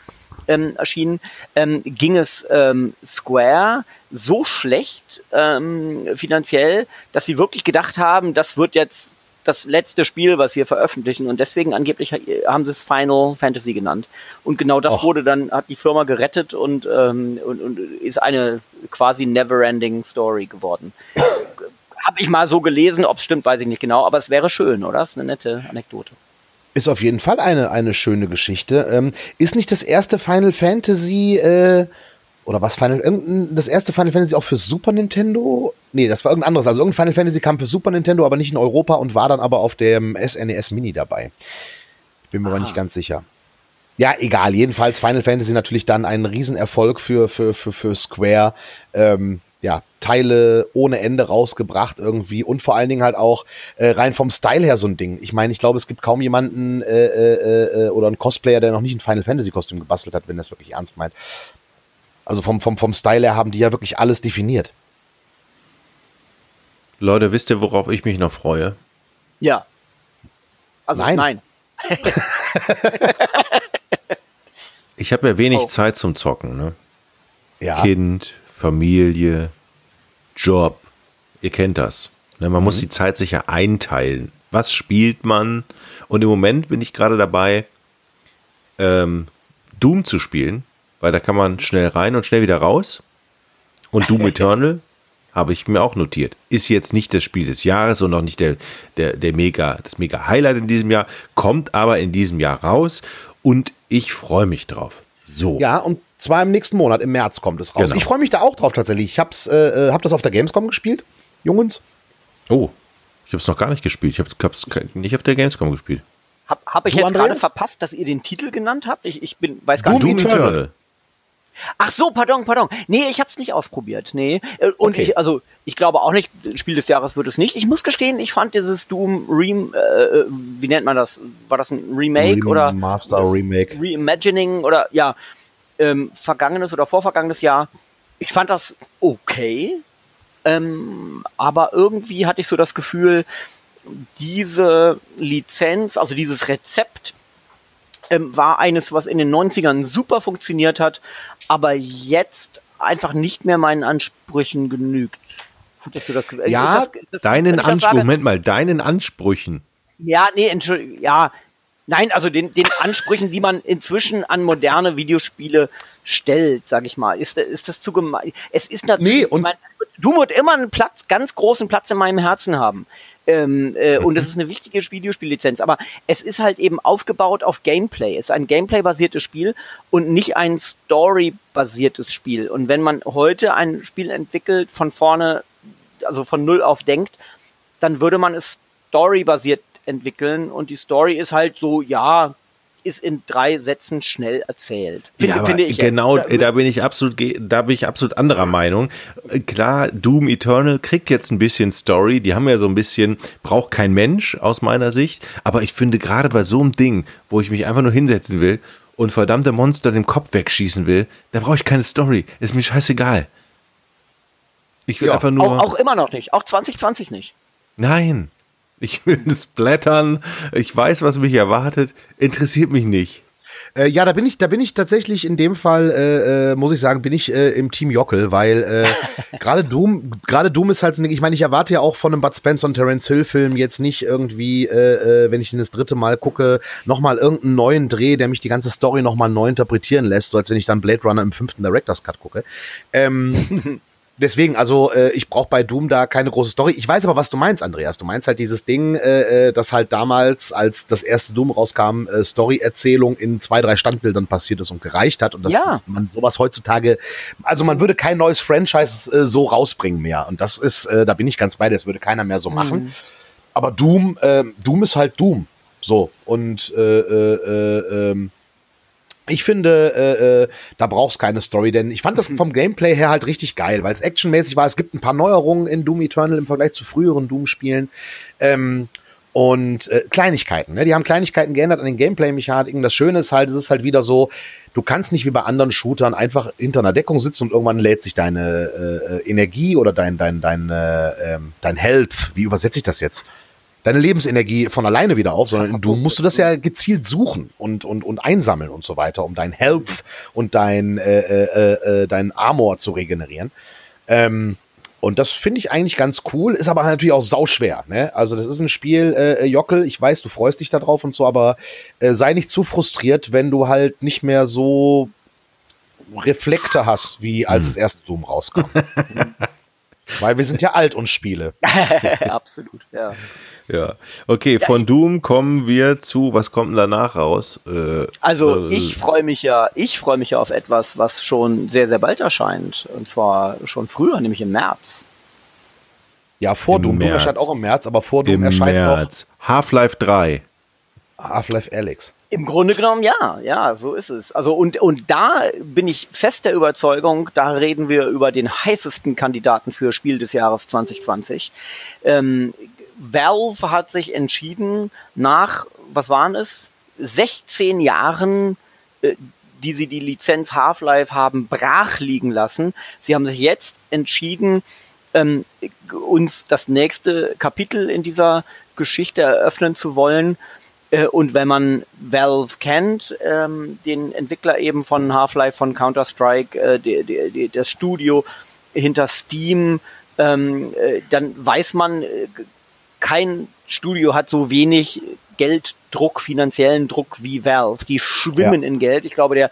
ähm, erschienen, ähm, ging es ähm, Square so schlecht ähm, finanziell, dass sie wirklich gedacht haben, das wird jetzt das letzte Spiel, was wir veröffentlichen und deswegen angeblich ha- haben sie es Final Fantasy genannt. Und genau das Och. wurde dann, hat die Firma gerettet und, ähm, und, und ist eine quasi never-ending Story geworden. Habe ich mal so gelesen, ob es stimmt, weiß ich nicht genau, aber es wäre schön, oder? Das ist eine nette Anekdote. ist auf jeden Fall eine, eine schöne Geschichte. Ähm, ist nicht das erste Final Fantasy, äh, oder was Final, irgendein, das erste Final Fantasy auch für Super Nintendo? Nee, das war irgendein anderes. Also irgendein Final Fantasy kam für Super Nintendo, aber nicht in Europa und war dann aber auf dem SNES Mini dabei. Ich bin mir aber nicht ganz sicher. Ja, egal. Jedenfalls Final Fantasy natürlich dann ein Riesenerfolg für, für, für, für Square. Ähm, ja, Teile ohne Ende rausgebracht irgendwie und vor allen Dingen halt auch äh, rein vom Style her so ein Ding. Ich meine, ich glaube, es gibt kaum jemanden äh, äh, äh, oder einen Cosplayer, der noch nicht ein Final Fantasy Kostüm gebastelt hat, wenn das wirklich ernst meint. Also vom, vom, vom Style her haben die ja wirklich alles definiert. Leute, wisst ihr, worauf ich mich noch freue? Ja. Also Nein. nein. Ich habe ja wenig Oh. Zeit zum Zocken. Ne? Ja. Kind, Familie, Job. Ihr kennt das. Ne, man muss die Zeit sicher einteilen. Was spielt man? Und im Moment bin ich gerade dabei, ähm, Doom zu spielen, weil da kann man schnell rein und schnell wieder raus. Und Doom Eternal habe ich mir auch notiert. Ist jetzt nicht das Spiel des Jahres und auch nicht der, der, der mega, das mega Highlight in diesem Jahr, kommt aber in diesem Jahr raus und ich freue mich drauf. So. Ja, und zwar im nächsten Monat, im März kommt es raus. Genau. Ich freue mich da auch drauf tatsächlich. Ich hab's, äh, äh, hab das auf der Gamescom gespielt, Jungens. Oh, ich habe es noch gar nicht gespielt. Ich habe es nicht auf der Gamescom gespielt. Hab, hab ich Du, jetzt gerade verpasst, dass ihr den Titel genannt habt? Ich, ich bin, weiß gar Doom nicht. Doom Eternal. Eternal. Ach so, pardon, pardon. Nee, ich hab's nicht ausprobiert. Nee. Äh, Und Okay. ich, also, ich glaube auch nicht, Spiel des Jahres wird es nicht. Ich muss gestehen, ich fand dieses Doom Rem, äh, wie nennt man das? War das ein Remake oder Master Remake. Reimagining oder ja, ähm, vergangenes oder vorvergangenes Jahr. Ich fand das okay. Ähm, aber irgendwie hatte ich so das Gefühl, diese Lizenz, also dieses Rezept, ähm, war eines, was in den 90ern super funktioniert hat, aber jetzt einfach nicht mehr meinen Ansprüchen genügt. Hattest du das Gefühl? Ja, das- das- Deinen sage- Moment mal, deinen Ansprüchen. ja, nee, Entschuldigung, ja. Nein, also den, den Ansprüchen, die man inzwischen an moderne Videospiele stellt, sag ich mal. Ist, ist das zu gemein? Es ist natürlich, Nee, und- ich mein, wird, Doom wird immer einen Platz, ganz großen Platz in meinem Herzen haben. Ähm, äh, Und es ist eine wichtige Videospiellizenz, aber es ist halt eben aufgebaut auf Gameplay. Es ist ein Gameplay-basiertes Spiel und nicht ein Story-basiertes Spiel. Und wenn man heute ein Spiel entwickelt, von vorne, also von null auf denkt, dann würde man es storybasiert entwickeln und die Story ist halt so, ja, ist in drei Sätzen schnell erzählt. Finde, Ja, finde ich. genau, jetzt. da bin ich absolut, da bin ich absolut anderer Meinung. Klar, Doom Eternal kriegt jetzt ein bisschen Story. Die haben ja so ein bisschen, braucht kein Mensch aus meiner Sicht. Aber ich finde gerade bei so einem Ding, wo ich mich einfach nur hinsetzen will und verdammte Monster den Kopf wegschießen will, da brauche ich keine Story. Ist mir scheißegal. Ich will Ja, einfach nur. auch, auch immer noch nicht. Auch 2020 nicht. Nein. Ich will splattern. Ich weiß, was mich erwartet. Interessiert mich nicht. Äh, ja, da bin ich, da bin ich tatsächlich in dem Fall, äh, äh, muss ich sagen, bin ich äh, im Team Jockel, weil äh, gerade Doom, gerade Doom ist halt so ein Ding, ich meine, ich erwarte ja auch von einem Bud Spencer und Terence Hill Film jetzt nicht irgendwie, äh, äh, wenn ich ihn das dritte Mal gucke, nochmal irgendeinen neuen Dreh, der mich die ganze Story nochmal neu interpretieren lässt, so als wenn ich dann Blade Runner im fünften Director's Cut gucke. Ähm, Deswegen, also äh, ich brauche bei Doom da keine große Story. Ich weiß aber, was du meinst, Andreas. Du meinst halt dieses Ding, äh, äh, das halt damals, als das erste Doom rauskam, äh, Story-Erzählung in zwei, drei Standbildern passiert ist und gereicht hat. Und dass Ja. man sowas heutzutage, also man würde kein neues Franchise äh, so rausbringen mehr. Und das ist, äh, da bin ich ganz bei dir, das würde keiner mehr so machen. Aber Doom, äh, Doom ist halt Doom. So. Und äh, äh, äh, ähm, ich finde, äh, äh, da brauchst keine Story, denn ich fand das vom Gameplay her halt richtig geil, weil es actionmäßig war. Es gibt ein paar Neuerungen in Doom Eternal im Vergleich zu früheren Doom-Spielen. Ähm, und äh, Kleinigkeiten, ne? Die haben Kleinigkeiten geändert an den Gameplay-Mechaniken. Das Schöne ist halt, es ist halt wieder so, du kannst nicht wie bei anderen Shootern einfach hinter einer Deckung sitzen und irgendwann lädt sich deine äh, äh, Energie oder dein, dein, dein, äh, ähm, dein Health, wie übersetze ich das jetzt? Deine Lebensenergie von alleine wieder auf, sondern du musst du das ja gezielt suchen und, und, und einsammeln und so weiter, um dein Health und dein, äh, äh, äh, dein Armor zu regenerieren. Ähm, und das finde ich eigentlich ganz cool, ist aber natürlich auch sauschwer. Ne? Also das ist ein Spiel, äh, Jockel, ich weiß, du freust dich da drauf und so, aber äh, sei nicht zu frustriert, wenn du halt nicht mehr so Reflekte hast, wie als das erste Doom rauskam. Weil wir sind ja alt und Spiele. Absolut, ja. Ja. Okay, von Doom kommen wir zu, was kommt denn danach raus? Äh, Also äh, ich freue mich ja, ich freue mich ja auf etwas, was schon sehr, sehr bald erscheint. Und zwar schon früher, nämlich im März. Ja, vor Im Doom. Doom März. erscheint auch im März, aber vor Doom Im erscheint März. Half-Life 3. Half-Life Alyx. Im Grunde genommen ja, ja, so ist es. Also und, und da bin ich fest der Überzeugung, da reden wir über den heißesten Kandidaten für Spiel des Jahres 2020. Ähm, Valve hat sich entschieden, nach, was waren es, 16 Jahren, äh, die sie die Lizenz Half-Life haben brach liegen lassen. Sie haben sich jetzt entschieden, ähm, uns das nächste Kapitel in dieser Geschichte eröffnen zu wollen. Äh, Und wenn man Valve kennt, ähm, den Entwickler eben von Half-Life, von Counter-Strike, äh, die, die, das Studio hinter Steam, ähm, äh, dann weiß man, äh, kein Studio hat so wenig Gelddruck, finanziellen Druck wie Valve. Die schwimmen in Geld. Ich glaube, der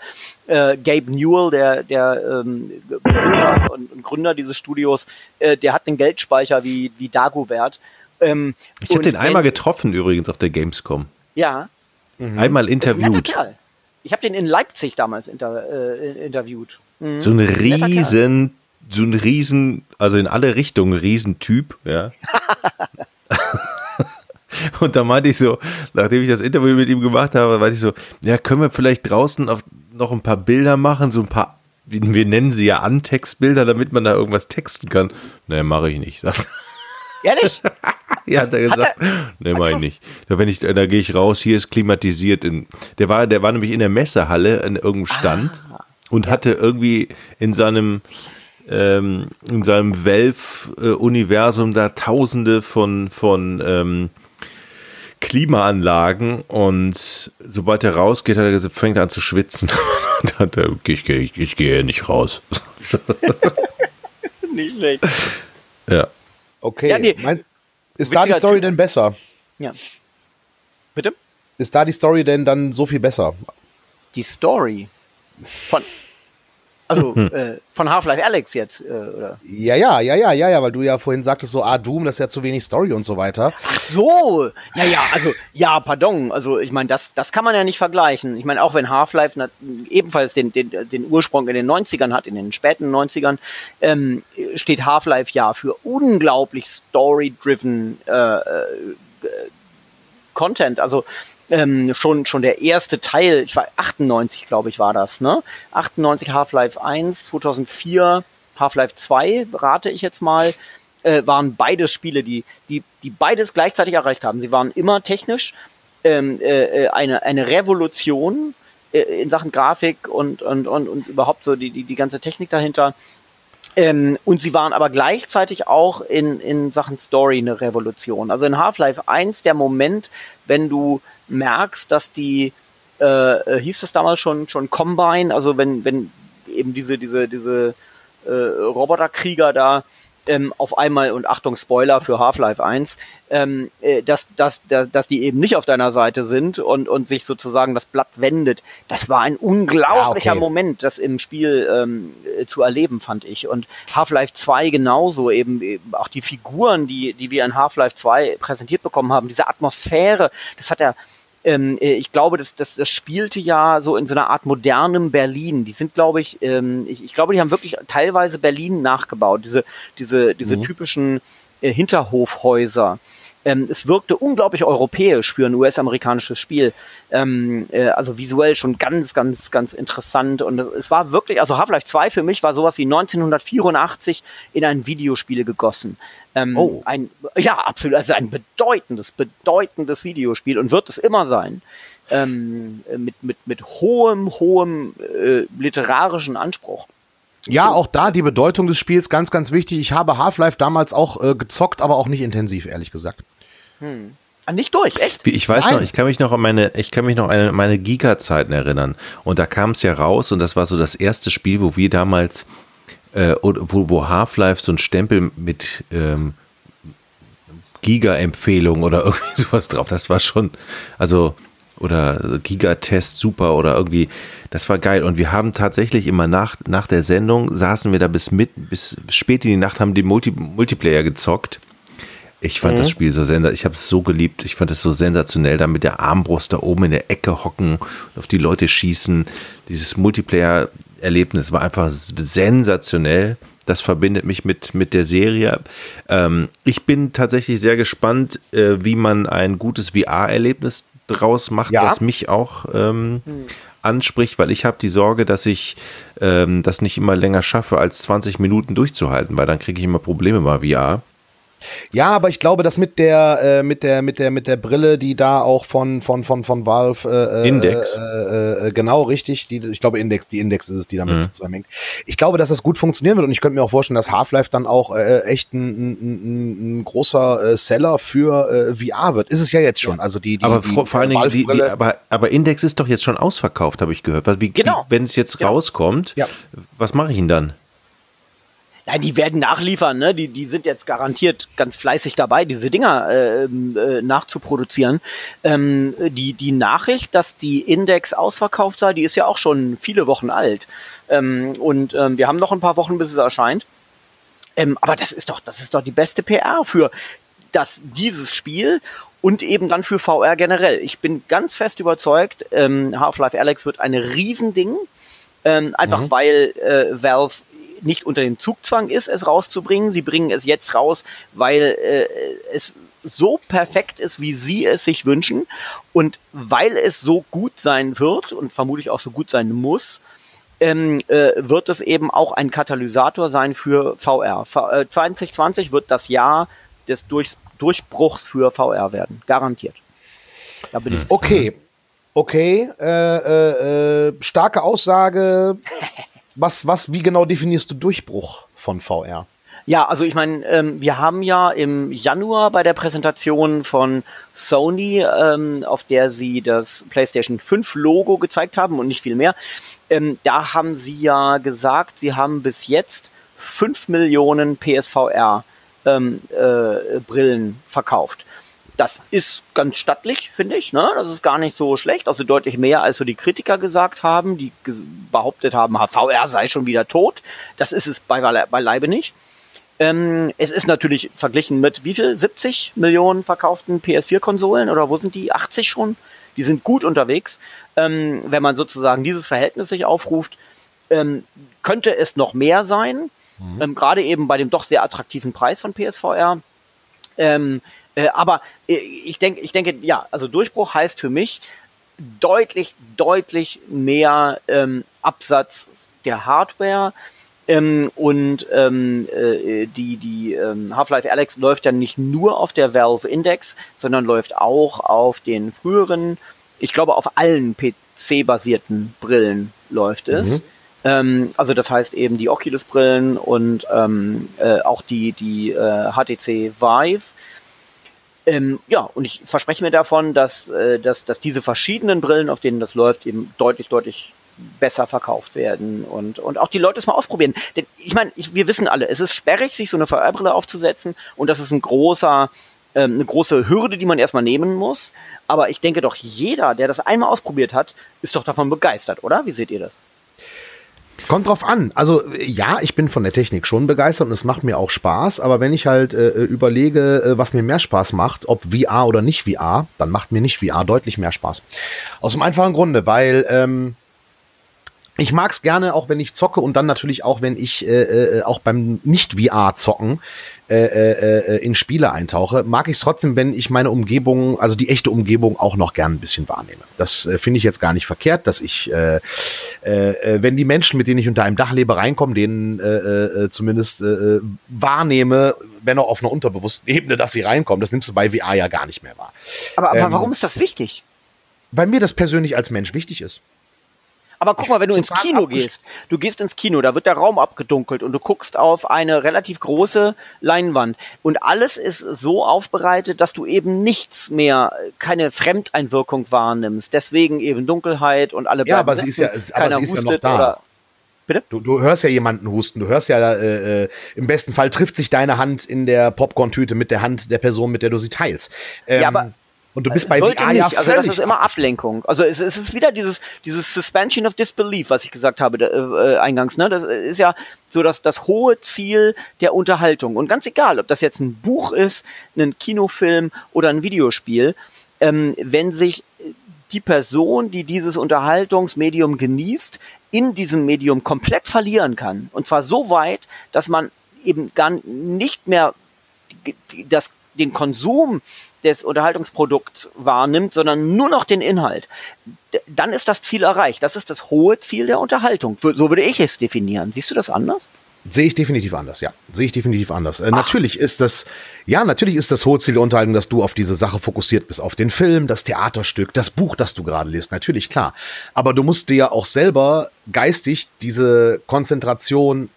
äh, Gabe Newell, der, der ähm, Besitzer und, und Gründer dieses Studios, äh, der hat einen Geldspeicher wie, wie Dagobert. Ähm, Ich habe den einmal getroffen übrigens auf der Gamescom. Ja, Einmal ist ein netter interviewt. Ich habe den in Leipzig damals inter, äh, interviewt. Mhm. So ein riesen, so ein riesen, also in alle Richtungen Riesentyp, ja. Und da meinte ich so, nachdem ich das Interview mit ihm gemacht habe, meinte ich so, ja, können wir vielleicht draußen auf, noch ein paar Bilder machen, so ein paar, wir nennen sie ja Antextbilder, damit man da irgendwas texten kann. Nee, mache ich nicht. Ehrlich? ja, hat er gesagt. Hat er, nee, mach ich nicht. Da, wenn ich, da gehe ich raus, hier ist klimatisiert. In, der, war, der war nämlich in der Messehalle in irgendeinem Stand ah, und ja. hatte irgendwie in seinem ähm, in seinem Valve-Universum da tausende von, von ähm, Klimaanlagen und sobald er rausgeht, hat er gesagt, fängt er an zu schwitzen. und hat er, ich, ich, ich gehe nicht raus. nicht schlecht. Ja. Okay, ja, nee. Meinst, ist da die Story typ. denn besser? Ja. Bitte? Ist da die Story denn dann so viel besser? Die Story? Von, also hm. äh, von Half-Life Alex jetzt, äh, oder? Ja, ja, ja, ja, ja, ja, weil du ja vorhin sagtest, so, ah, Doom, das ist ja zu wenig Story und so weiter. Ach so, naja, also, ja, pardon, also ich meine, das, das kann man ja nicht vergleichen. Ich meine, auch wenn Half-Life ebenfalls den, den, den Ursprung in den 90ern hat, in den späten 90ern, ähm, steht Half-Life ja für unglaublich story-driven äh, äh, Content. Also ähm, schon, schon der erste Teil, ich war 98, glaube ich, war das, ne? 98 Half-Life 1, 2004 Half-Life 2, rate ich jetzt mal, äh, waren beide Spiele, die, die, die beides gleichzeitig erreicht haben. Sie waren immer technisch ähm, äh, äh eine, eine Revolution äh, in Sachen Grafik und, und, und, und überhaupt so die, die, die ganze Technik dahinter. Ähm, und sie waren aber gleichzeitig auch in, in Sachen Story eine Revolution. Also in Half-Life 1 der Moment, wenn du merkst, dass die, äh, äh, hieß es damals schon, schon Combine, also wenn, wenn eben diese, diese, diese äh, Roboterkrieger da ähm, auf einmal, und Achtung, Spoiler für Half-Life 1, ähm, äh, dass, dass, dass, dass die eben nicht auf deiner Seite sind und, und sich sozusagen das Blatt wendet. Das war ein unglaublicher ja, okay. Moment, das im Spiel ähm, äh, zu erleben, fand ich. Und Half-Life 2 genauso, eben, eben auch die Figuren, die, die wir in Half-Life 2 präsentiert bekommen haben, diese Atmosphäre, das hat er ähm, äh, ich glaube, das, das, das spielte ja so in so einer Art modernem Berlin. Die sind, glaube ich, ähm, ich, ich glaube, die haben wirklich teilweise Berlin nachgebaut, diese, diese, diese mhm. typischen äh, Hinterhofhäuser. Ähm, es wirkte unglaublich europäisch für ein US-amerikanisches Spiel. Ähm, äh, also visuell schon ganz, ganz, ganz interessant. Und es war wirklich, also Half-Life 2 für mich war sowas wie 1984 in ein Videospiel gegossen. Ähm, oh. Ein, ja, absolut. Also ein bedeutendes, bedeutendes Videospiel und wird es immer sein. Ähm, mit, mit, mit hohem, hohem äh, literarischen Anspruch. Ja, auch da die Bedeutung des Spiels ganz, ganz wichtig. Ich habe Half-Life damals auch äh, gezockt, aber auch nicht intensiv, ehrlich gesagt. Hm. Ah, nicht durch, echt? Ich weiß Nein. noch, ich kann mich noch an meine, ich kann mich noch an meine Giga-Zeiten erinnern. Und da kam es ja raus und das war so das erste Spiel, wo wir damals, äh, wo, wo Half-Life so ein Stempel mit ähm, Giga-Empfehlung oder irgendwie sowas drauf. Das war schon, also, oder Giga-Test super oder irgendwie, das war geil. Und wir haben tatsächlich immer nach, nach der Sendung saßen wir da bis mit, bis spät in die Nacht, haben den Multi Multiplayer gezockt. Ich fand mhm. das Spiel so sensationell. Ich habe es so geliebt. Ich fand es so sensationell, da mit der Armbrust da oben in der Ecke hocken, auf die Leute schießen. Dieses Multiplayer-Erlebnis war einfach sensationell. Das verbindet mich mit, mit der Serie. Ähm, ich bin tatsächlich sehr gespannt, äh, wie man ein gutes VR-Erlebnis draus macht, ja. das mich auch ähm, mhm. anspricht, weil ich habe die Sorge, dass ich ähm, das nicht immer länger schaffe, als 20 Minuten durchzuhalten, weil dann kriege ich immer Probleme bei VR. Ja, aber ich glaube, dass mit der, äh, mit der, mit der, mit der Brille, die da auch von, von, von, von Valve äh, äh Index. Äh, äh, genau, richtig. Die, ich glaube, Index, die Index ist es, die damit mhm. zusammenhängt. Ich glaube, dass das gut funktionieren wird und ich könnte mir auch vorstellen, dass Half-Life dann auch äh, echt ein, ein, ein großer äh, Seller für äh, VR wird. Ist es ja jetzt schon. Also die, die, aber die, vor allen Dingen, die, die, aber, aber Index ist doch jetzt schon ausverkauft, habe ich gehört. Wie, genau. Wie, wenn es jetzt ja. rauskommt, ja. was mache ich ihn dann? Nein, die werden nachliefern, ne? Die, die sind jetzt garantiert ganz fleißig dabei, diese Dinger äh, äh, nachzuproduzieren. Ähm, die, die Nachricht, dass die Index ausverkauft sei, die ist ja auch schon viele Wochen alt. Ähm, und ähm, wir haben noch ein paar Wochen, bis es erscheint. Ähm, aber das ist doch, das ist doch die beste PR für das, dieses Spiel und eben dann für VR generell. Ich bin ganz fest überzeugt, ähm, Half-Life Alex wird ein Riesending, ähm, einfach mhm. weil äh, Valve nicht unter dem Zugzwang ist, es rauszubringen. Sie bringen es jetzt raus, weil äh, es so perfekt ist, wie sie es sich wünschen und weil es so gut sein wird und vermutlich auch so gut sein muss, ähm, äh, wird es eben auch ein Katalysator sein für VR. V äh, 2020 wird das Jahr des Durch Durchbruchs für VR werden, garantiert. Da bin ich okay, okay, äh, äh, äh, starke Aussage. Was, was, wie genau definierst du Durchbruch von VR? Ja, also ich meine, ähm, wir haben ja im Januar bei der Präsentation von Sony, ähm, auf der sie das PlayStation 5 Logo gezeigt haben und nicht viel mehr, ähm, da haben sie ja gesagt, sie haben bis jetzt 5 Millionen PSVR ähm, äh, Brillen verkauft. Das ist ganz stattlich, finde ich. Ne? Das ist gar nicht so schlecht. Also deutlich mehr, als so die Kritiker gesagt haben, die behauptet haben, VR sei schon wieder tot. Das ist es bei, beileibe nicht. Ähm, es ist natürlich verglichen mit wie viel? 70 Millionen verkauften PS4-Konsolen oder wo sind die? 80 schon? Die sind gut unterwegs. Ähm, wenn man sozusagen dieses Verhältnis sich aufruft, ähm, könnte es noch mehr sein. Mhm. Ähm, Gerade eben bei dem doch sehr attraktiven Preis von PSVR. Äh, aber äh, ich denke, ich denke, ja, also Durchbruch heißt für mich deutlich, deutlich mehr ähm, Absatz der Hardware ähm, und ähm, äh, die, die ähm, Half-Life Alex läuft ja nicht nur auf der Valve Index, sondern läuft auch auf den früheren, ich glaube auf allen PC-basierten Brillen läuft es. Mhm. Ähm, also das heißt eben die Oculus-Brillen und ähm, äh, auch die, die äh, HTC Vive. Ähm, ja, und ich verspreche mir davon, dass, äh, dass, dass diese verschiedenen Brillen, auf denen das läuft, eben deutlich, deutlich besser verkauft werden und, und auch die Leute es mal ausprobieren. Denn ich meine, wir wissen alle, es ist sperrig, sich so eine VR-Brille aufzusetzen und das ist ein großer, ähm, eine große Hürde, die man erstmal nehmen muss. Aber ich denke doch, jeder, der das einmal ausprobiert hat, ist doch davon begeistert, oder? Wie seht ihr das? Kommt drauf an. Also ja, ich bin von der Technik schon begeistert und es macht mir auch Spaß, aber wenn ich halt äh, überlege, äh, was mir mehr Spaß macht, ob VR oder nicht VR, dann macht mir nicht VR deutlich mehr Spaß. Aus dem einfachen Grunde, weil ähm, ich mag's gerne, auch wenn ich zocke und dann natürlich auch, wenn ich äh, äh, auch beim Nicht-VR-Zocken äh, äh, äh, in Spiele eintauche, mag ich es trotzdem, wenn ich meine Umgebung, also die echte Umgebung auch noch gern ein bisschen wahrnehme. Das äh, finde ich jetzt gar nicht verkehrt, dass ich, äh, äh, äh, wenn die Menschen, mit denen ich unter einem Dach lebe, reinkommen, denen äh, äh, zumindest äh, wahrnehme, wenn auch auf einer unterbewussten Ebene, dass sie reinkommen. Das nimmst du bei VR ja gar nicht mehr wahr. Aber, aber ähm, warum ist das wichtig? Weil mir das persönlich als Mensch wichtig ist. Aber guck mal, wenn du ins Kino gehst, du gehst ins Kino, da wird der Raum abgedunkelt und du guckst auf eine relativ große Leinwand und alles ist so aufbereitet, dass du eben nichts mehr, keine Fremdeinwirkung wahrnimmst. Deswegen eben Dunkelheit und alle bleiben Ja, aber sie ist ja, aber sie ist ja noch da. Oder Bitte? Du, du hörst ja jemanden husten. Du hörst ja, äh, äh, im besten Fall trifft sich deine Hand in der Popcorn-Tüte mit der Hand der Person, mit der du sie teilst. Ähm, ja, aber und du bist bei Sollte nicht, ja also das ist immer Ablenkung. Also es, es, ist wieder dieses, dieses Suspension of Disbelief, was ich gesagt habe äh, äh, eingangs. Ne? Das ist ja so das, das hohe Ziel der Unterhaltung. Und ganz egal, ob das jetzt ein Buch ist, ein Kinofilm oder ein Videospiel, ähm, wenn sich die Person, die dieses Unterhaltungsmedium genießt, in diesem Medium komplett verlieren kann. Und zwar so weit, dass man eben gar nicht mehr das, den Konsum des Unterhaltungsprodukts wahrnimmt, sondern nur noch den Inhalt, dann ist das Ziel erreicht. Das ist das hohe Ziel der Unterhaltung. So würde ich es definieren. Siehst du das anders? Sehe ich definitiv anders, ja. Sehe ich definitiv anders. Äh, natürlich ist das, ja, natürlich ist das hohe Ziel der Unterhaltung, dass du auf diese Sache fokussiert bist, auf den Film, das Theaterstück, das Buch, das du gerade liest. Natürlich, klar. Aber du musst dir ja auch selber geistig diese Konzentration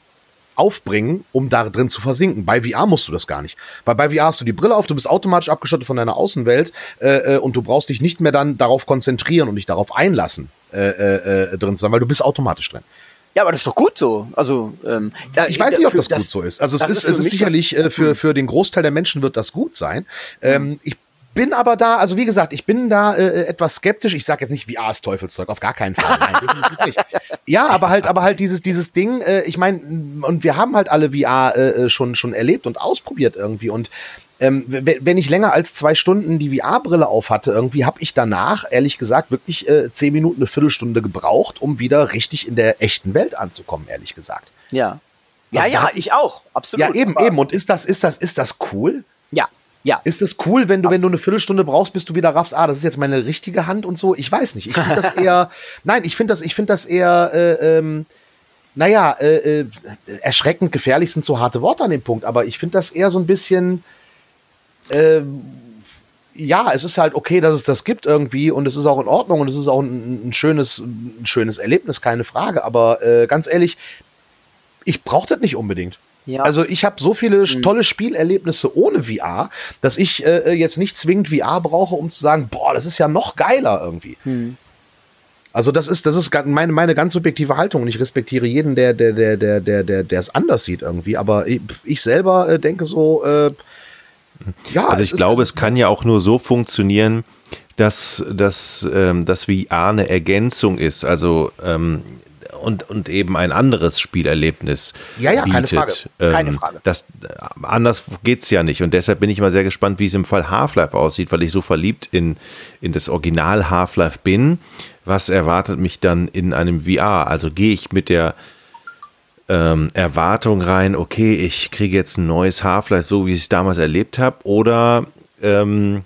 aufbringen, um da drin zu versinken. Bei VR musst du das gar nicht. Weil bei VR hast du die Brille auf, du bist automatisch abgeschottet von deiner Außenwelt äh, äh, und du brauchst dich nicht mehr dann darauf konzentrieren und dich darauf einlassen, äh, äh, äh, drin zu sein, weil du bist automatisch drin. Ja, aber das ist doch gut so. Also ähm, da, ich weiß nicht, ob das, das, gut so ist. Also es ist, ist, es ist sicherlich äh, für für den Großteil der Menschen wird das gut sein. Ähm, ich bin aber da, also wie gesagt, ich bin da äh, etwas skeptisch. Ich sage jetzt nicht VR ist Teufelszeug, auf gar keinen Fall. Nein. Ja, aber halt, aber halt dieses, dieses Ding, äh, ich meine, und wir haben halt alle VR äh, äh, schon, schon erlebt und ausprobiert irgendwie. Und ähm, wenn ich länger als zwei Stunden die VR-Brille auf hatte, irgendwie habe ich danach, ehrlich gesagt, wirklich äh, zehn Minuten, eine Viertelstunde gebraucht, um wieder richtig in der echten Welt anzukommen, ehrlich gesagt. Ja. Ja, Also ja, hat- ich auch. Absolut. Ja, eben, eben. Und ist das, ist das, ist das cool? Ja, ja. Ist es cool, wenn du, wenn du eine Viertelstunde brauchst, bis du wieder raffst, ah, das ist jetzt meine richtige Hand und so? Ich weiß nicht. Ich finde das eher, nein, ich finde das, ich finde das eher, äh, ähm, naja, äh, äh, erschreckend gefährlich sind so harte Worte an dem Punkt, aber ich finde das eher so ein bisschen, ähm, ja, es ist halt okay, dass es das gibt irgendwie und es ist auch in Ordnung und es ist auch ein, ein schönes, ein schönes Erlebnis, keine Frage. Aber äh, ganz ehrlich, ich brauche das nicht unbedingt. Ja. Also ich habe so viele tolle Spielerlebnisse ohne VR, dass ich äh, jetzt nicht zwingend VR brauche, um zu sagen, boah, das ist ja noch geiler irgendwie. Also das ist, das ist meine, meine ganz subjektive Haltung und ich respektiere jeden, der, der, der, der, der, der, der es anders sieht irgendwie. Aber ich, ich selber äh, denke so, äh, ja. Also es ich ist- glaube, es kann ja auch nur so funktionieren, dass, dass, ähm, dass VR eine Ergänzung ist, also ähm, und, und eben ein anderes Spielerlebnis Ja, ja, keine bietet. Frage. Keine Ähm, Frage. Das, äh, anders geht's ja nicht. Und deshalb bin ich mal sehr gespannt, wie es im Fall Half-Life aussieht, weil ich so verliebt in, in das Original Half-Life bin. Was erwartet mich dann in einem VR? Also gehe ich mit der ähm, Erwartung rein, okay, ich kriege jetzt ein neues Half-Life, so wie ich es damals erlebt habe, oder ähm,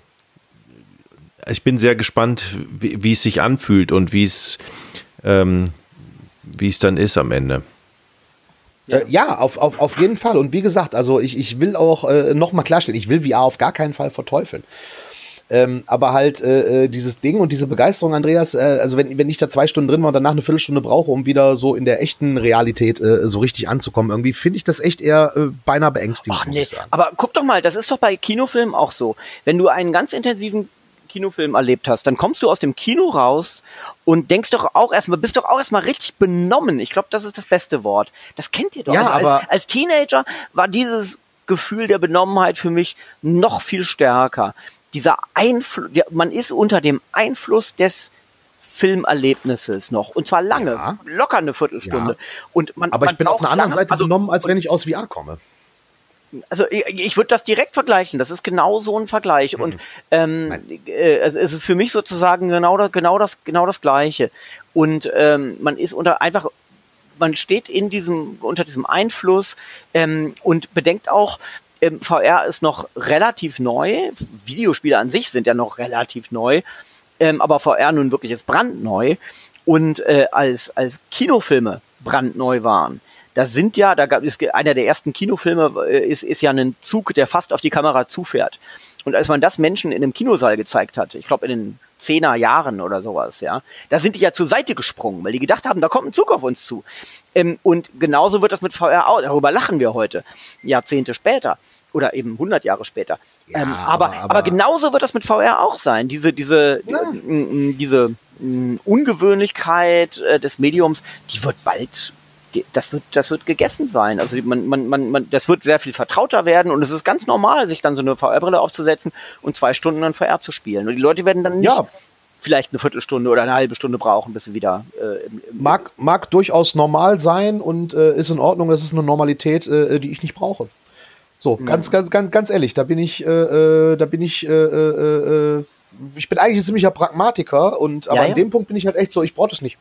ich bin sehr gespannt, wie, wie es sich anfühlt und wie es ähm, wie es dann ist am Ende. Äh, ja, auf, auf, auf jeden Fall. Und wie gesagt, also ich, ich will auch äh, nochmal klarstellen, ich will VR auf gar keinen Fall verteufeln. Ähm, aber halt äh, äh, dieses Ding und diese Begeisterung, Andreas, äh, also wenn, wenn ich da zwei Stunden drin war und danach eine Viertelstunde brauche, um wieder so in der echten Realität äh, so richtig anzukommen, irgendwie finde ich das echt eher äh, beinahe beängstigend. Ach nee, aber guck doch mal, das ist doch bei Kinofilmen auch so. Wenn du einen ganz intensiven Kinofilm erlebt hast, dann kommst du aus dem Kino raus und denkst doch auch erstmal, bist doch auch erstmal richtig benommen. Ich glaube, das ist das beste Wort. Das kennt ihr doch. Ja, also aber- als, als Teenager war dieses Gefühl der Benommenheit für mich noch viel stärker. Dieser Einfluss, man ist unter dem Einfluss des Filmerlebnisses noch. Und zwar lange, Ja. locker eine Viertelstunde. Ja. Und man, Aber man ich bin auf einer anderen Seite also, genommen, als wenn ich aus VR komme. Also ich, ich würde das direkt vergleichen. Das ist genau so ein Vergleich. Und ähm, äh, also es ist für mich sozusagen genau das, genau das, genau das Gleiche. Und ähm, man ist unter einfach, man steht in diesem, unter diesem Einfluss ähm, und bedenkt auch, ähm, VR ist noch relativ neu. Videospiele an sich sind ja noch relativ neu. Ähm, aber VR nun wirklich ist brandneu. Und äh, als, als Kinofilme brandneu waren, da sind ja, da gab es einer der ersten Kinofilme äh, ist, ist ja ein Zug, der fast auf die Kamera zufährt. Und als man das Menschen in einem Kinosaal gezeigt hat, ich glaube in den zehner Jahren oder sowas, ja, da sind die ja zur Seite gesprungen, weil die gedacht haben, da kommt ein Zug auf uns zu. Ähm, und genauso wird das mit VR auch. Darüber lachen wir heute, Jahrzehnte später oder eben 100 Jahre später. Ja, ähm, aber, aber- aber, genauso wird das mit VR auch sein. Diese, diese, Ja. diese Ungewöhnlichkeit äh, des Mediums, die wird bald, das wird, das wird gegessen sein. Also man, man, man, man, das wird sehr viel vertrauter werden und es ist ganz normal, sich dann so eine VR-Brille aufzusetzen und zwei Stunden dann VR zu spielen. Und die Leute werden dann nicht Ja. vielleicht eine Viertelstunde oder eine halbe Stunde brauchen, bis sie wieder äh, im, im, Mag, mag durchaus normal sein und äh, ist in Ordnung. Das ist eine Normalität, äh, die ich nicht brauche. So, ganz, ganz, ganz, ganz ehrlich, da bin ich, äh, äh, da bin ich, äh, äh, äh, ich bin eigentlich ein ziemlicher Pragmatiker und aber Ja, an ja. dem Punkt bin ich halt echt so, ich brauche das nicht.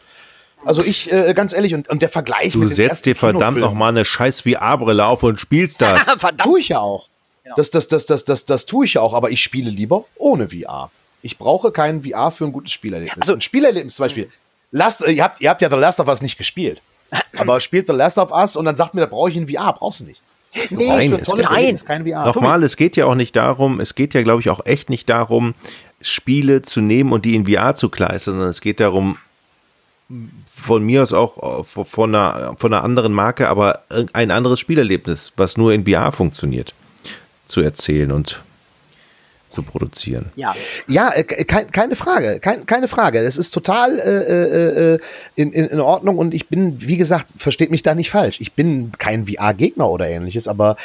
Also ich, äh, ganz ehrlich, und, und der Vergleich Du setzt dir verdammt Kinofilmen- noch mal eine scheiß VR-Brille auf und spielst das. Verdammt. Tue ich ja auch. Das, das, das, das, das, das tue ich ja auch, aber ich spiele lieber ohne VR. Ich brauche keinen VR für ein gutes Spielerlebnis. Also- ein Spielerlebnis zum Beispiel. Last, ihr, habt, ihr habt ja The Last of Us nicht gespielt. Aber spielt The Last of Us und dann sagt mir, da brauche ich ein VR. Brauchst du nicht. Du brauchst Nein, es geht- kein VR. Nochmal, es geht ja auch nicht darum, es geht ja, glaube ich, auch echt nicht darum, Spiele zu nehmen und die in VR zu kleistern, sondern es geht darum, von mir aus auch äh, von einer, von einer anderen Marke, aber ein anderes Spielerlebnis, was nur in VR funktioniert, zu erzählen und zu produzieren. ja. Ja, äh, kein, keine Frage, kein, keine Frage. Das ist total äh, äh, in, in, in Ordnung und ich bin, wie gesagt, versteht mich da nicht falsch. Ich bin kein VR-Gegner oder ähnliches, aber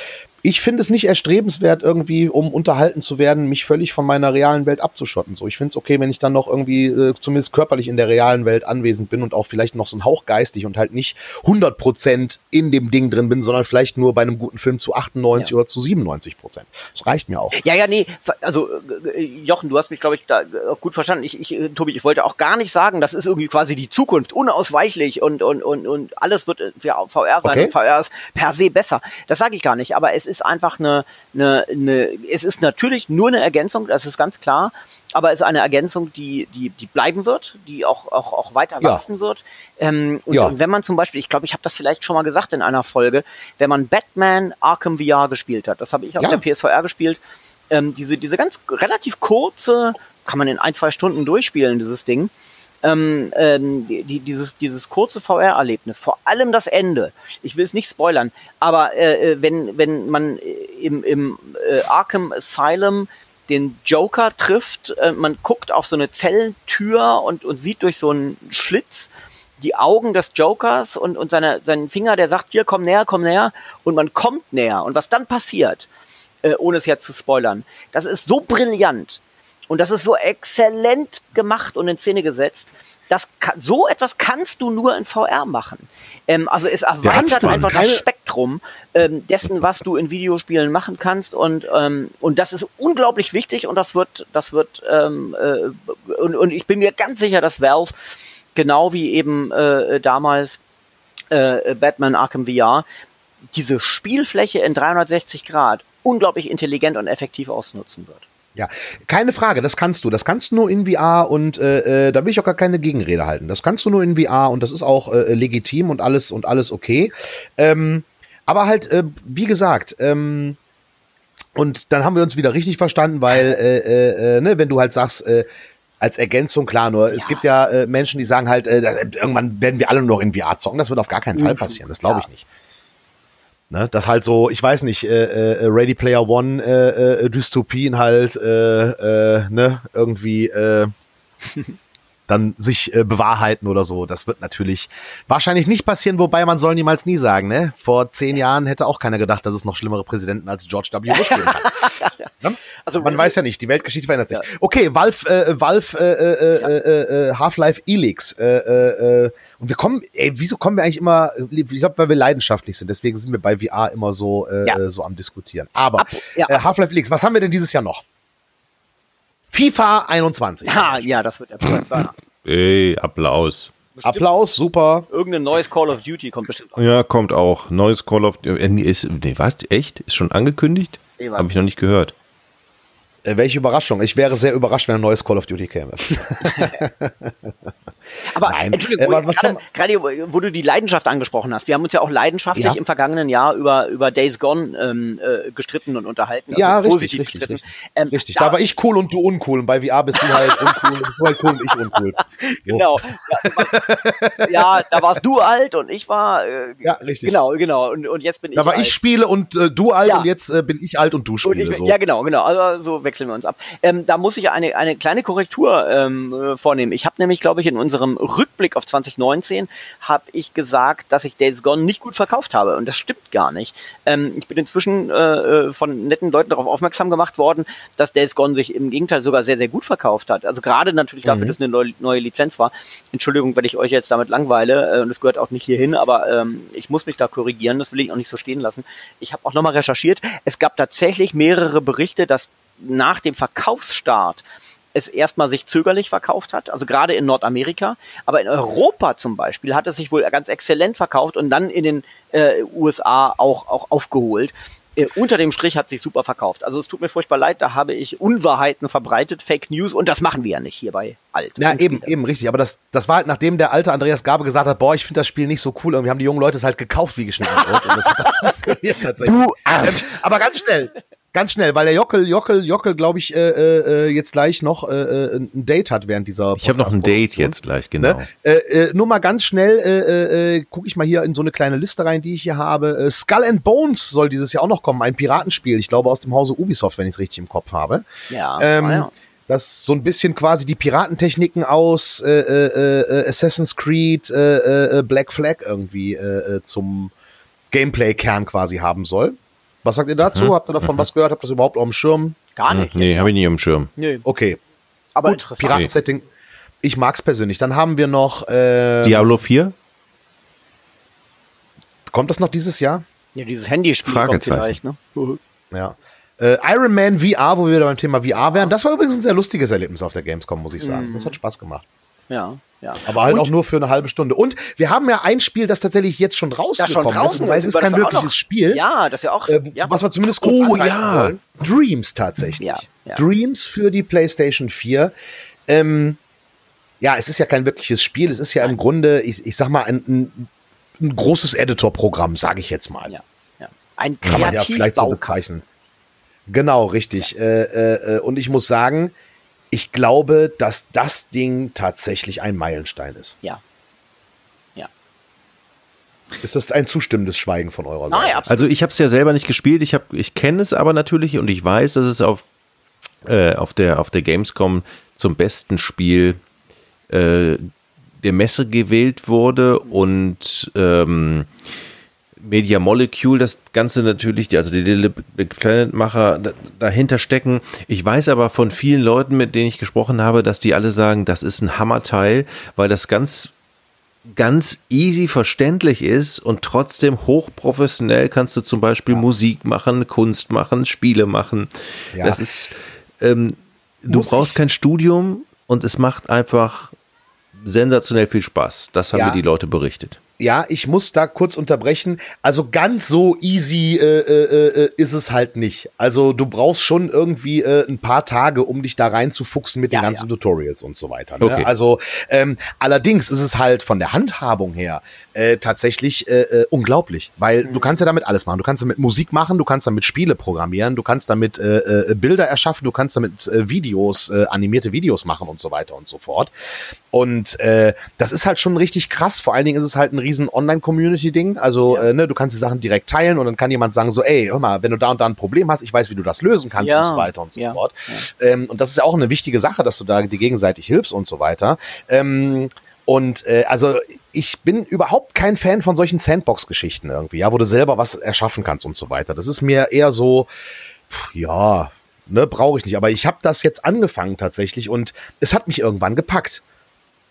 ich finde es nicht erstrebenswert, irgendwie, um unterhalten zu werden, mich völlig von meiner realen Welt abzuschotten. So, ich finde es okay, wenn ich dann noch irgendwie äh, zumindest körperlich in der realen Welt anwesend bin und auch vielleicht noch so ein Hauch geistig und halt nicht 100% in dem Ding drin bin, sondern vielleicht nur bei einem guten Film zu 98 ja. oder zu 97%. Das reicht mir auch. Ja, ja, nee, also äh, Jochen, du hast mich, glaube ich, da gut verstanden. Ich, ich, äh, Tobi, ich wollte auch gar nicht sagen, das ist irgendwie quasi die Zukunft, unausweichlich und, und, und, und alles wird für VR sein okay. und VR ist per se besser. Das sage ich gar nicht, aber es ist einfach eine, eine, eine, es ist natürlich nur eine Ergänzung, das ist ganz klar, aber es ist eine Ergänzung, die, die, die bleiben wird, die auch, auch, auch weiter ja. wachsen wird. Ähm, und, ja. und, wenn man zum Beispiel, ich glaube, ich habe das vielleicht schon mal gesagt in einer Folge, wenn man Batman Arkham VR gespielt hat, das habe ich auf ja. der PSVR gespielt, ähm, diese, diese ganz relativ kurze, kann man in ein, zwei Stunden durchspielen, dieses Ding ähm, ähm, die, dieses, dieses kurze VR-Erlebnis, vor allem das Ende, ich will es nicht spoilern, aber äh, äh, wenn, wenn man im, im äh, Arkham Asylum den Joker trifft, äh, man guckt auf so eine Zellentür und, und sieht durch so einen Schlitz die Augen des Jokers und, und seine, seinen Finger, der sagt, hier, komm näher, komm näher, und man kommt näher. Und was dann passiert, äh, ohne es jetzt zu spoilern, das ist so brillant, und das ist so exzellent gemacht und in Szene gesetzt. Das kann, so etwas kannst du nur in VR machen. Ähm, also es erweitert einfach das Spektrum ähm, dessen, was du in Videospielen machen kannst und ähm, und das ist unglaublich wichtig und das wird das wird ähm, äh, und, und ich bin mir ganz sicher, dass Valve genau wie eben äh, damals äh, Batman Arkham VR diese Spielfläche in 360 Grad unglaublich intelligent und effektiv ausnutzen wird. Ja, keine Frage, das kannst du. Das kannst du nur in VR und äh, äh, da will ich auch gar keine Gegenrede halten. Das kannst du nur in VR und das ist auch äh, legitim und alles und alles okay. Ähm, aber halt, äh, wie gesagt, ähm, und dann haben wir uns wieder richtig verstanden, weil, äh, äh, äh, ne, wenn du halt sagst, äh, als Ergänzung, klar, nur ja. es gibt ja äh, Menschen, die sagen halt, äh, irgendwann werden wir alle nur noch in VR zocken. Das wird auf gar keinen Fall passieren, das glaube ich nicht. Ne, das halt so, ich weiß nicht, äh, äh, Ready Player One äh, äh, Dystopien halt, äh, äh, ne, irgendwie äh, dann sich äh, bewahrheiten oder so. Das wird natürlich wahrscheinlich nicht passieren, wobei man soll niemals nie sagen, ne? Vor zehn Jahren hätte auch keiner gedacht, dass es noch schlimmere Präsidenten als George W. Bush geben kann. ne? Also man weiß ja nicht, die Weltgeschichte verändert sich. Ja. Okay, Valve, äh, Valve, äh, äh, äh, äh, Half-Life Elix, äh, äh, äh und wir kommen, ey, wieso kommen wir eigentlich immer, ich glaube, weil wir leidenschaftlich sind, deswegen sind wir bei VR immer so, äh, ja. so am diskutieren. Aber Ab, ja. äh, Half-Life Leaks, was haben wir denn dieses Jahr noch? FIFA 21. Ja, ja, das wird der Ey, Applaus. Bestimmt Applaus, super. Irgendein neues Call of Duty kommt bestimmt auch. Ja, kommt auch. Neues Call of Duty. Äh, ist, nee, was? Echt? Ist schon angekündigt? Nee, Habe ich noch nicht gehört. Äh, welche Überraschung. Ich wäre sehr überrascht, wenn ein neues Call of Duty käme. Aber Nein. Entschuldigung, äh, gerade, gerade wo du die Leidenschaft angesprochen hast, wir haben uns ja auch leidenschaftlich ja. im vergangenen Jahr über, über Days Gone ähm, äh, gestritten und unterhalten. Also ja, positiv richtig, gestritten. Richtig, ähm, richtig. Da, da, war ich cool und du uncool. Und bei VR bist du halt uncool, bist du halt cool und ich uncool. Genau. Ja, ja, da warst du alt und ich war. Äh, ja, richtig. Genau, genau. Und, und jetzt bin ich. Da war alt. ich spiele und äh, du alt und jetzt bin ich alt und du spielst. So. Ja, genau, genau. Also so wechseln wir uns ab. Ähm, da muss ich eine, eine kleine Korrektur ähm, äh, vornehmen. Ich habe nämlich, glaube ich, in unserem Rückblick auf 2019 habe ich gesagt, dass ich Days Gone nicht gut verkauft habe. Und das stimmt gar nicht. Ähm, ich bin inzwischen äh, äh von netten Leuten darauf aufmerksam gemacht worden, dass Days Gone sich im Gegenteil sogar sehr, sehr gut verkauft hat. Also gerade natürlich dafür, mhm. dass eine neue, neue Lizenz war. Entschuldigung, wenn ich euch jetzt damit langweile. Äh, und es gehört auch nicht hierhin, aber ähm, ich muss mich da korrigieren. Das will ich auch nicht so stehen lassen. Ich habe auch nochmal recherchiert. Es gab tatsächlich mehrere Berichte, dass nach dem Verkaufsstart es erstmal sich zögerlich verkauft hat, also gerade in Nordamerika, aber in Europa zum Beispiel hat es sich wohl ganz exzellent verkauft und dann in den äh, USA auch, auch aufgeholt. Äh, unter dem Strich hat sich super verkauft. Also es tut mir furchtbar leid, da habe ich Unwahrheiten verbreitet, Fake News und das machen wir ja nicht hier bei Alt. Ja, eben, eben, richtig. Aber das, das war halt nachdem der alte Andreas Gabe gesagt hat, boah, ich finde das Spiel nicht so cool. Und wir haben die jungen Leute es halt gekauft wie geschnitten. und das hat funktioniert tatsächlich. Du ähm, aber ganz schnell, Ganz schnell, weil der Jockel, Jockel, Jockel, glaube ich, äh, äh, jetzt gleich noch äh, äh, ein Date hat während dieser. Ich habe noch ein Date jetzt gleich, genau. Ne? Äh, äh, nur mal ganz schnell äh, äh, gucke ich mal hier in so eine kleine Liste rein, die ich hier habe. Äh, Skull and Bones soll dieses Jahr auch noch kommen, ein Piratenspiel. Ich glaube aus dem Hause Ubisoft, wenn ich es richtig im Kopf habe. Ja. Ähm, ah, ja. Das so ein bisschen quasi die Piratentechniken aus äh, äh, äh, Assassin's Creed, äh, äh, Black Flag irgendwie äh, zum Gameplay-Kern quasi haben soll Was sagt ihr dazu? Mhm. Habt ihr davon was gehört? Habt ihr das überhaupt auf dem Schirm? Gar Hm, nicht. Nee, jetzt. habe ich nicht im Schirm. nee. Okay. Aber Gut, interessant. Piratensetting. Ich mag's persönlich. Dann haben wir noch, äh, Diablo 4? kommt das noch dieses Jahr? Ja, dieses Handyspiel kommt Fragezeichen. vielleicht, ne? Ja. Äh, Iron Man VR, wo wir wieder beim Thema VR wären. Das war übrigens ein sehr lustiges Erlebnis auf der Gamescom, muss ich sagen. Das hat Spaß gemacht. Ja, ja. Aber halt Und- auch nur für eine halbe Stunde. Und wir haben ja ein Spiel, das tatsächlich jetzt schon Ja, schon rausgekommen draußen ist. Weil es ist kein wirkliches noch- Spiel. Ja, das ist ja auch. Äh, ja. Was wir zumindest kurz Oh, ja. wollen. Dreams tatsächlich. Ja, ja. Dreams für die PlayStation 4. Ähm, ja, es ist ja kein wirkliches Spiel. Es ist ja im Grunde, ich, ich sag mal, ein, ein, großes Editor-Programm, sage ich jetzt mal. ja, ja. Ein Kann man ja vielleicht so bezeichnen. Genau, richtig. Äh, äh, äh, und ich muss sagen, ich glaube, dass das Ding tatsächlich ein Meilenstein ist. Ja. Ja. Ist das ein zustimmendes Schweigen von eurer Seite? Nein, absolut. Also ich habe es ja selber nicht gespielt, ich, hab- ich kenne es aber natürlich und ich weiß, dass es auf, äh, auf, der, auf der Gamescom zum besten Spiel äh, der Messe gewählt wurde und ähm, Media Molecule, das Ganze natürlich, also die Little Big Planet Macher da, dahinter stecken. Ich weiß aber von vielen Leuten, mit denen ich gesprochen habe, dass die alle sagen, das ist ein Hammerteil, weil das ganz ganz easy verständlich ist und trotzdem hochprofessionell kannst du zum Beispiel Musik machen, Kunst machen, Spiele machen. Ja. Das ist, ähm, du Muss brauchst ich- kein Studium und es macht einfach sensationell viel Spaß. Das haben Ja. mir die Leute berichtet. Ja, ich muss da kurz unterbrechen. Also ganz so easy äh, äh, äh, ist es halt nicht. Also du brauchst schon irgendwie äh, ein paar Tage, um dich da reinzufuchsen mit Ja, den ganzen ja. Tutorials und so weiter. Ne? Okay. Also ähm, allerdings ist es halt von der Handhabung her äh, tatsächlich äh, äh, unglaublich, weil Mhm. du kannst ja damit alles machen. Du kannst damit Musik machen, du kannst damit Spiele programmieren, du kannst damit äh, äh, Bilder erschaffen, du kannst damit äh, Videos, äh, animierte Videos machen und so weiter und so fort. Und äh, das ist halt schon richtig krass. Vor allen Dingen ist es halt ein riesen Online-Community-Ding. Also Ja. äh, ne, du kannst die Sachen direkt teilen und dann kann jemand sagen so, ey, hör mal, wenn du da und da ein Problem hast, ich weiß, wie du das lösen kannst Ja. und so weiter und so Ja. fort. Ähm, und das ist ja auch eine wichtige Sache, dass du da dir gegenseitig hilfst und so weiter. Ähm, und äh, also ich bin überhaupt kein Fan von solchen Sandbox-Geschichten irgendwie, ja, wo du selber was erschaffen kannst und so weiter. Das ist mir eher so, pff, ja, ne, brauche ich nicht. Aber ich habe das jetzt angefangen tatsächlich und es hat mich irgendwann gepackt.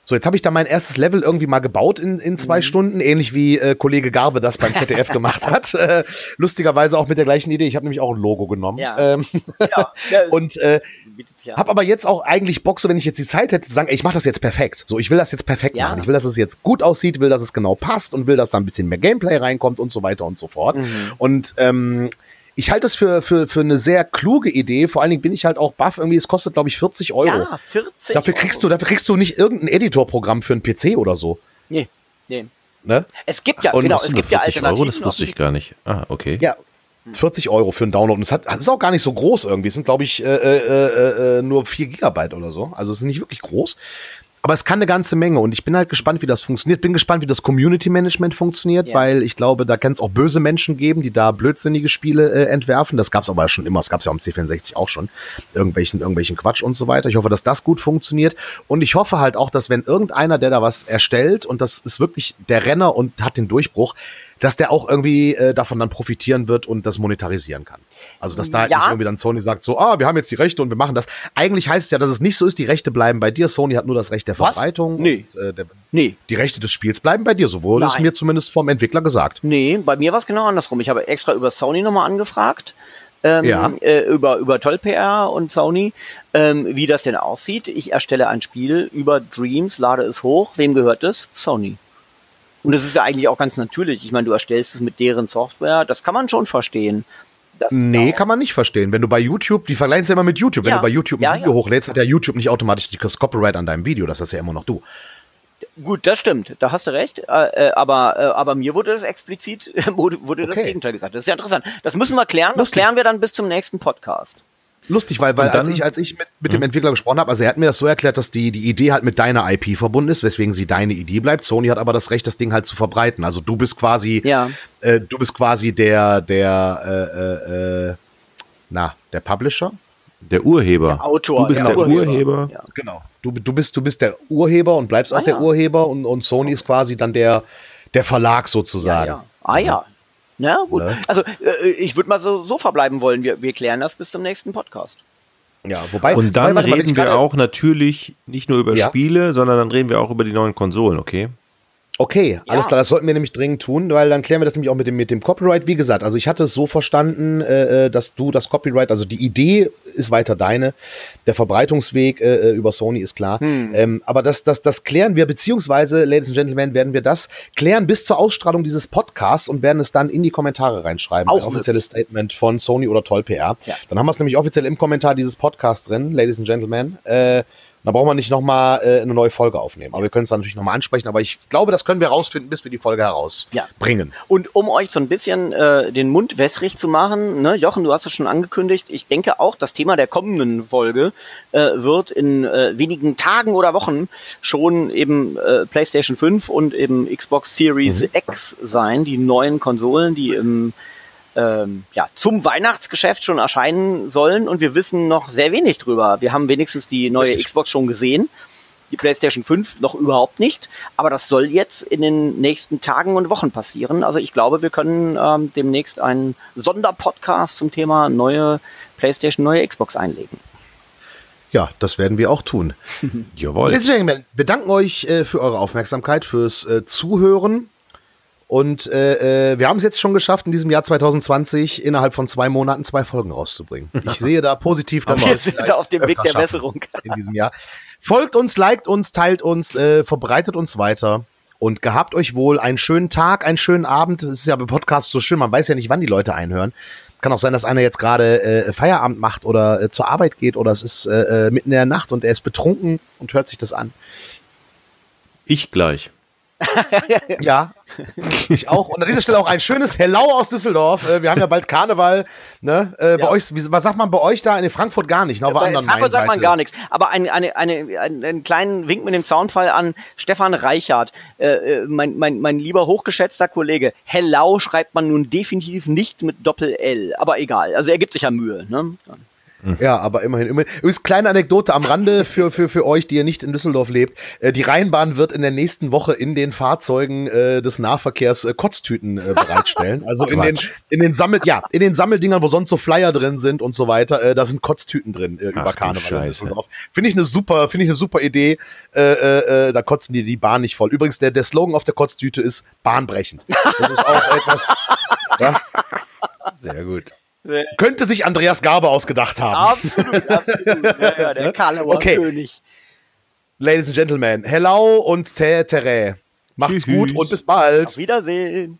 So, jetzt habe ich da mein erstes Level irgendwie mal gebaut in, in zwei Stunden, ähnlich wie äh, Kollege Garbe das beim ZDF gemacht hat. Äh, lustigerweise auch mit der gleichen Idee. Ich habe nämlich auch ein Logo genommen. Ja. Ähm, ja, ja, und äh, bietet ja. hab aber jetzt auch eigentlich Bock, so wenn ich jetzt die Zeit hätte, zu sagen, ey, ich mache das jetzt perfekt. So, ich will das jetzt perfekt Ja. machen. Ich will, dass es jetzt gut aussieht, will, dass es genau passt und will, dass da ein bisschen mehr Gameplay reinkommt und so weiter und so fort. Mhm. Und ähm, ich halte es für, für, für eine sehr kluge Idee. Vor allen Dingen bin ich halt auch baff. Irgendwie, es kostet, glaube ich, 40 Euro. ja, 40. dafür kriegst du, dafür kriegst du nicht irgendein Editorprogramm für einen PC oder so. Nee, nee. Ne? Es gibt ja, Und genau, es gibt ja 40 Alternativen. Euro, das wusste ich gar nicht. Ah, okay. Ja. 40 Euro für einen Download. Und es hat, das ist auch gar nicht so groß irgendwie. Es sind, glaube ich, äh, äh, äh, nur 4 Gigabyte oder so. Also es ist nicht wirklich groß. Aber es kann eine ganze Menge und ich bin halt gespannt, wie das funktioniert. Bin gespannt, wie das Community Management funktioniert, Ja. weil ich glaube, da kann es auch böse Menschen geben, die da blödsinnige Spiele äh, entwerfen. Das gab es aber schon immer. Das gab es ja am C64 auch schon. Irgendwelchen, irgendwelchen Quatsch und so weiter. Ich hoffe, dass das gut funktioniert. Und ich hoffe halt auch, dass wenn irgendeiner, der da was erstellt und das ist wirklich der Renner und hat den Durchbruch, dass der auch irgendwie äh, davon dann profitieren wird und das monetarisieren kann. Also dass da halt Ja. nicht irgendwie dann Sony sagt so, ah, wir haben jetzt die Rechte und wir machen das. Eigentlich heißt es ja, dass es nicht so ist, die Rechte bleiben bei dir. Sony hat nur das Recht der Was? Verbreitung. Nee. Und, äh, der, Nee, die Rechte des Spiels bleiben bei dir. So wurde es Nein. mir zumindest vom Entwickler gesagt. nee, bei mir war es genau andersrum. Ich habe extra über Sony nochmal angefragt. Ähm, Ja. äh, über, über Toll PR und Sony, ähm, wie das denn aussieht. Ich erstelle ein Spiel über Dreams, lade es hoch. Wem gehört es? Sony. Und das ist ja eigentlich auch ganz natürlich. Ich meine, du erstellst es mit deren Software. Das kann man schon verstehen. Das Nee, kann man nicht verstehen. Wenn du bei YouTube, die vergleichen es ja immer mit YouTube. Wenn Ja. du bei YouTube ein Ja, Video ja. hochlädst, hat ja YouTube nicht automatisch das Copyright an deinem Video. Das ist ja immer noch du. Gut, das stimmt. Da hast du recht. Äh, äh, aber, äh, aber mir wurde das explizit, wurde, wurde das Okay. Gegenteil gesagt. Das ist ja interessant. Das müssen wir klären. Das Lustig. klären wir dann bis zum nächsten Podcast. Lustig, weil, weil dann- als ich, als ich mit, mit dem Entwickler gesprochen habe, also er hat mir das so erklärt, dass die, die Idee halt mit deiner IP verbunden ist, weswegen sie deine Idee bleibt. Sony hat aber das Recht, das Ding halt zu verbreiten. Also du bist quasi, Ja. äh, du bist quasi der, der, äh, äh, äh, na, der Publisher? Der Urheber. Der Autor, Du bist ja, der Urheber. Urheber. Ja. Genau. Du, du, bist, du bist der Urheber und bleibst auch Ah, der ja. Urheber und, und Sony ist quasi dann der, der Verlag sozusagen. Ja. Ah ja. Na gut. Ja. Also äh, ich würde mal so, so verbleiben wollen. Wir, wir klären das bis zum nächsten Podcast. Ja, wobei. Und dann wobei, reden wir auch natürlich nicht nur über ja. Spiele, sondern dann reden wir auch über die neuen Konsolen, okay? Okay, alles ja. klar, das sollten wir nämlich dringend tun, weil dann klären wir das nämlich auch mit dem, mit dem Copyright. Wie gesagt, also ich hatte es so verstanden, äh, äh dass du das Copyright, also die Idee ist weiter deine, der Verbreitungsweg äh, äh, über Sony ist klar. Hm. Ähm, aber das, das, das klären wir, beziehungsweise, Ladies and Gentlemen, werden wir das klären bis zur Ausstrahlung dieses Podcasts und werden es dann in die Kommentare reinschreiben. Auch ein offizielles Statement von Sony oder Toll PR. Ja. Dann haben wir es nämlich offiziell im Kommentar dieses Podcasts drin, Ladies and Gentlemen. Äh, da braucht man nicht nochmal äh, eine neue Folge aufnehmen. Aber wir können es dann natürlich nochmal ansprechen. Aber ich glaube, das können wir rausfinden, bis wir die Folge herausbringen. Ja. Und um euch so ein bisschen äh, den Mund wässrig zu machen, ne, Jochen, du hast es schon angekündigt, ich denke auch, das Thema der kommenden Folge äh, wird in äh, wenigen Tagen oder Wochen schon eben äh, PlayStation 5 und eben Xbox Series mhm. X sein, die neuen Konsolen, die im ähm, ja, zum Weihnachtsgeschäft schon erscheinen sollen und wir wissen noch sehr wenig drüber. Wir haben wenigstens die neue Richtig. Xbox schon gesehen, die PlayStation 5 noch überhaupt nicht, aber das soll jetzt in den nächsten Tagen und Wochen passieren. Also ich glaube, wir können ähm, demnächst einen Sonderpodcast zum Thema neue PlayStation, neue Xbox einlegen. Ja, das werden wir auch tun. Jawohl. Ladies and Gentlemen, bedanken euch äh, für eure Aufmerksamkeit, fürs äh, Zuhören. Und äh, äh, wir haben es jetzt schon geschafft, in diesem Jahr 2020 innerhalb von zwei Monaten zwei Folgen rauszubringen. Ich sehe da positiv, dass wir sind auf dem Weg der Besserung in diesem Jahr. Folgt uns, liked uns, teilt uns, äh, verbreitet uns weiter und gehabt euch wohl einen schönen Tag, einen schönen Abend. Es ist ja beim Podcast so schön, man weiß ja nicht, wann die Leute einhören. Kann auch sein, dass einer jetzt gerade äh, Feierabend macht oder äh, zur Arbeit geht oder es ist äh, äh mitten in der Nacht und er ist betrunken und hört sich das an. Ich gleich. ja, ich auch. Und an dieser Stelle auch ein schönes Hello aus Düsseldorf. Äh, wir haben ja bald Karneval. Ne? Äh, ja. Bei euch, was sagt man bei euch da? In Frankfurt gar nicht. Ne? Bei anderen Frankfurt sagt man gar nichts. Aber ein, eine, eine, einen, einen kleinen Wink mit dem Zaunfall an Stefan Reichert, äh, äh, mein, mein, mein lieber hochgeschätzter Kollege. Hello schreibt man nun definitiv nicht mit Doppel-L. Aber egal. Also er gibt sich ja Mühe. Ne? Ja, aber immerhin. immerhin. Übrigens, kleine Anekdote am Rande für, für, für euch, die ihr nicht in Düsseldorf lebt. Äh, die Rheinbahn wird in der nächsten Woche in den Fahrzeugen äh, des Nahverkehrs äh, Kotztüten äh, bereitstellen. Also in den, in den Sammel, ja, in den Sammeldingern, wo sonst so Flyer drin sind und so weiter, da sind Kotztüten drin über Karneval in Düsseldorf. Finde ich eine super, finde ich eine super Idee. Da kotzen die die Bahn nicht voll. Übrigens, der, der Slogan auf der Kotztüte ist bahnbrechend. Das ist auch etwas. ja. Sehr gut. Könnte sich Andreas Garbe ausgedacht haben. Absolut, absolut. Ja, ja, der Karlauer okay. König. Ladies and Gentlemen, hello und te tere. Macht's Tschüss. gut und bis bald. Auf Wiedersehen.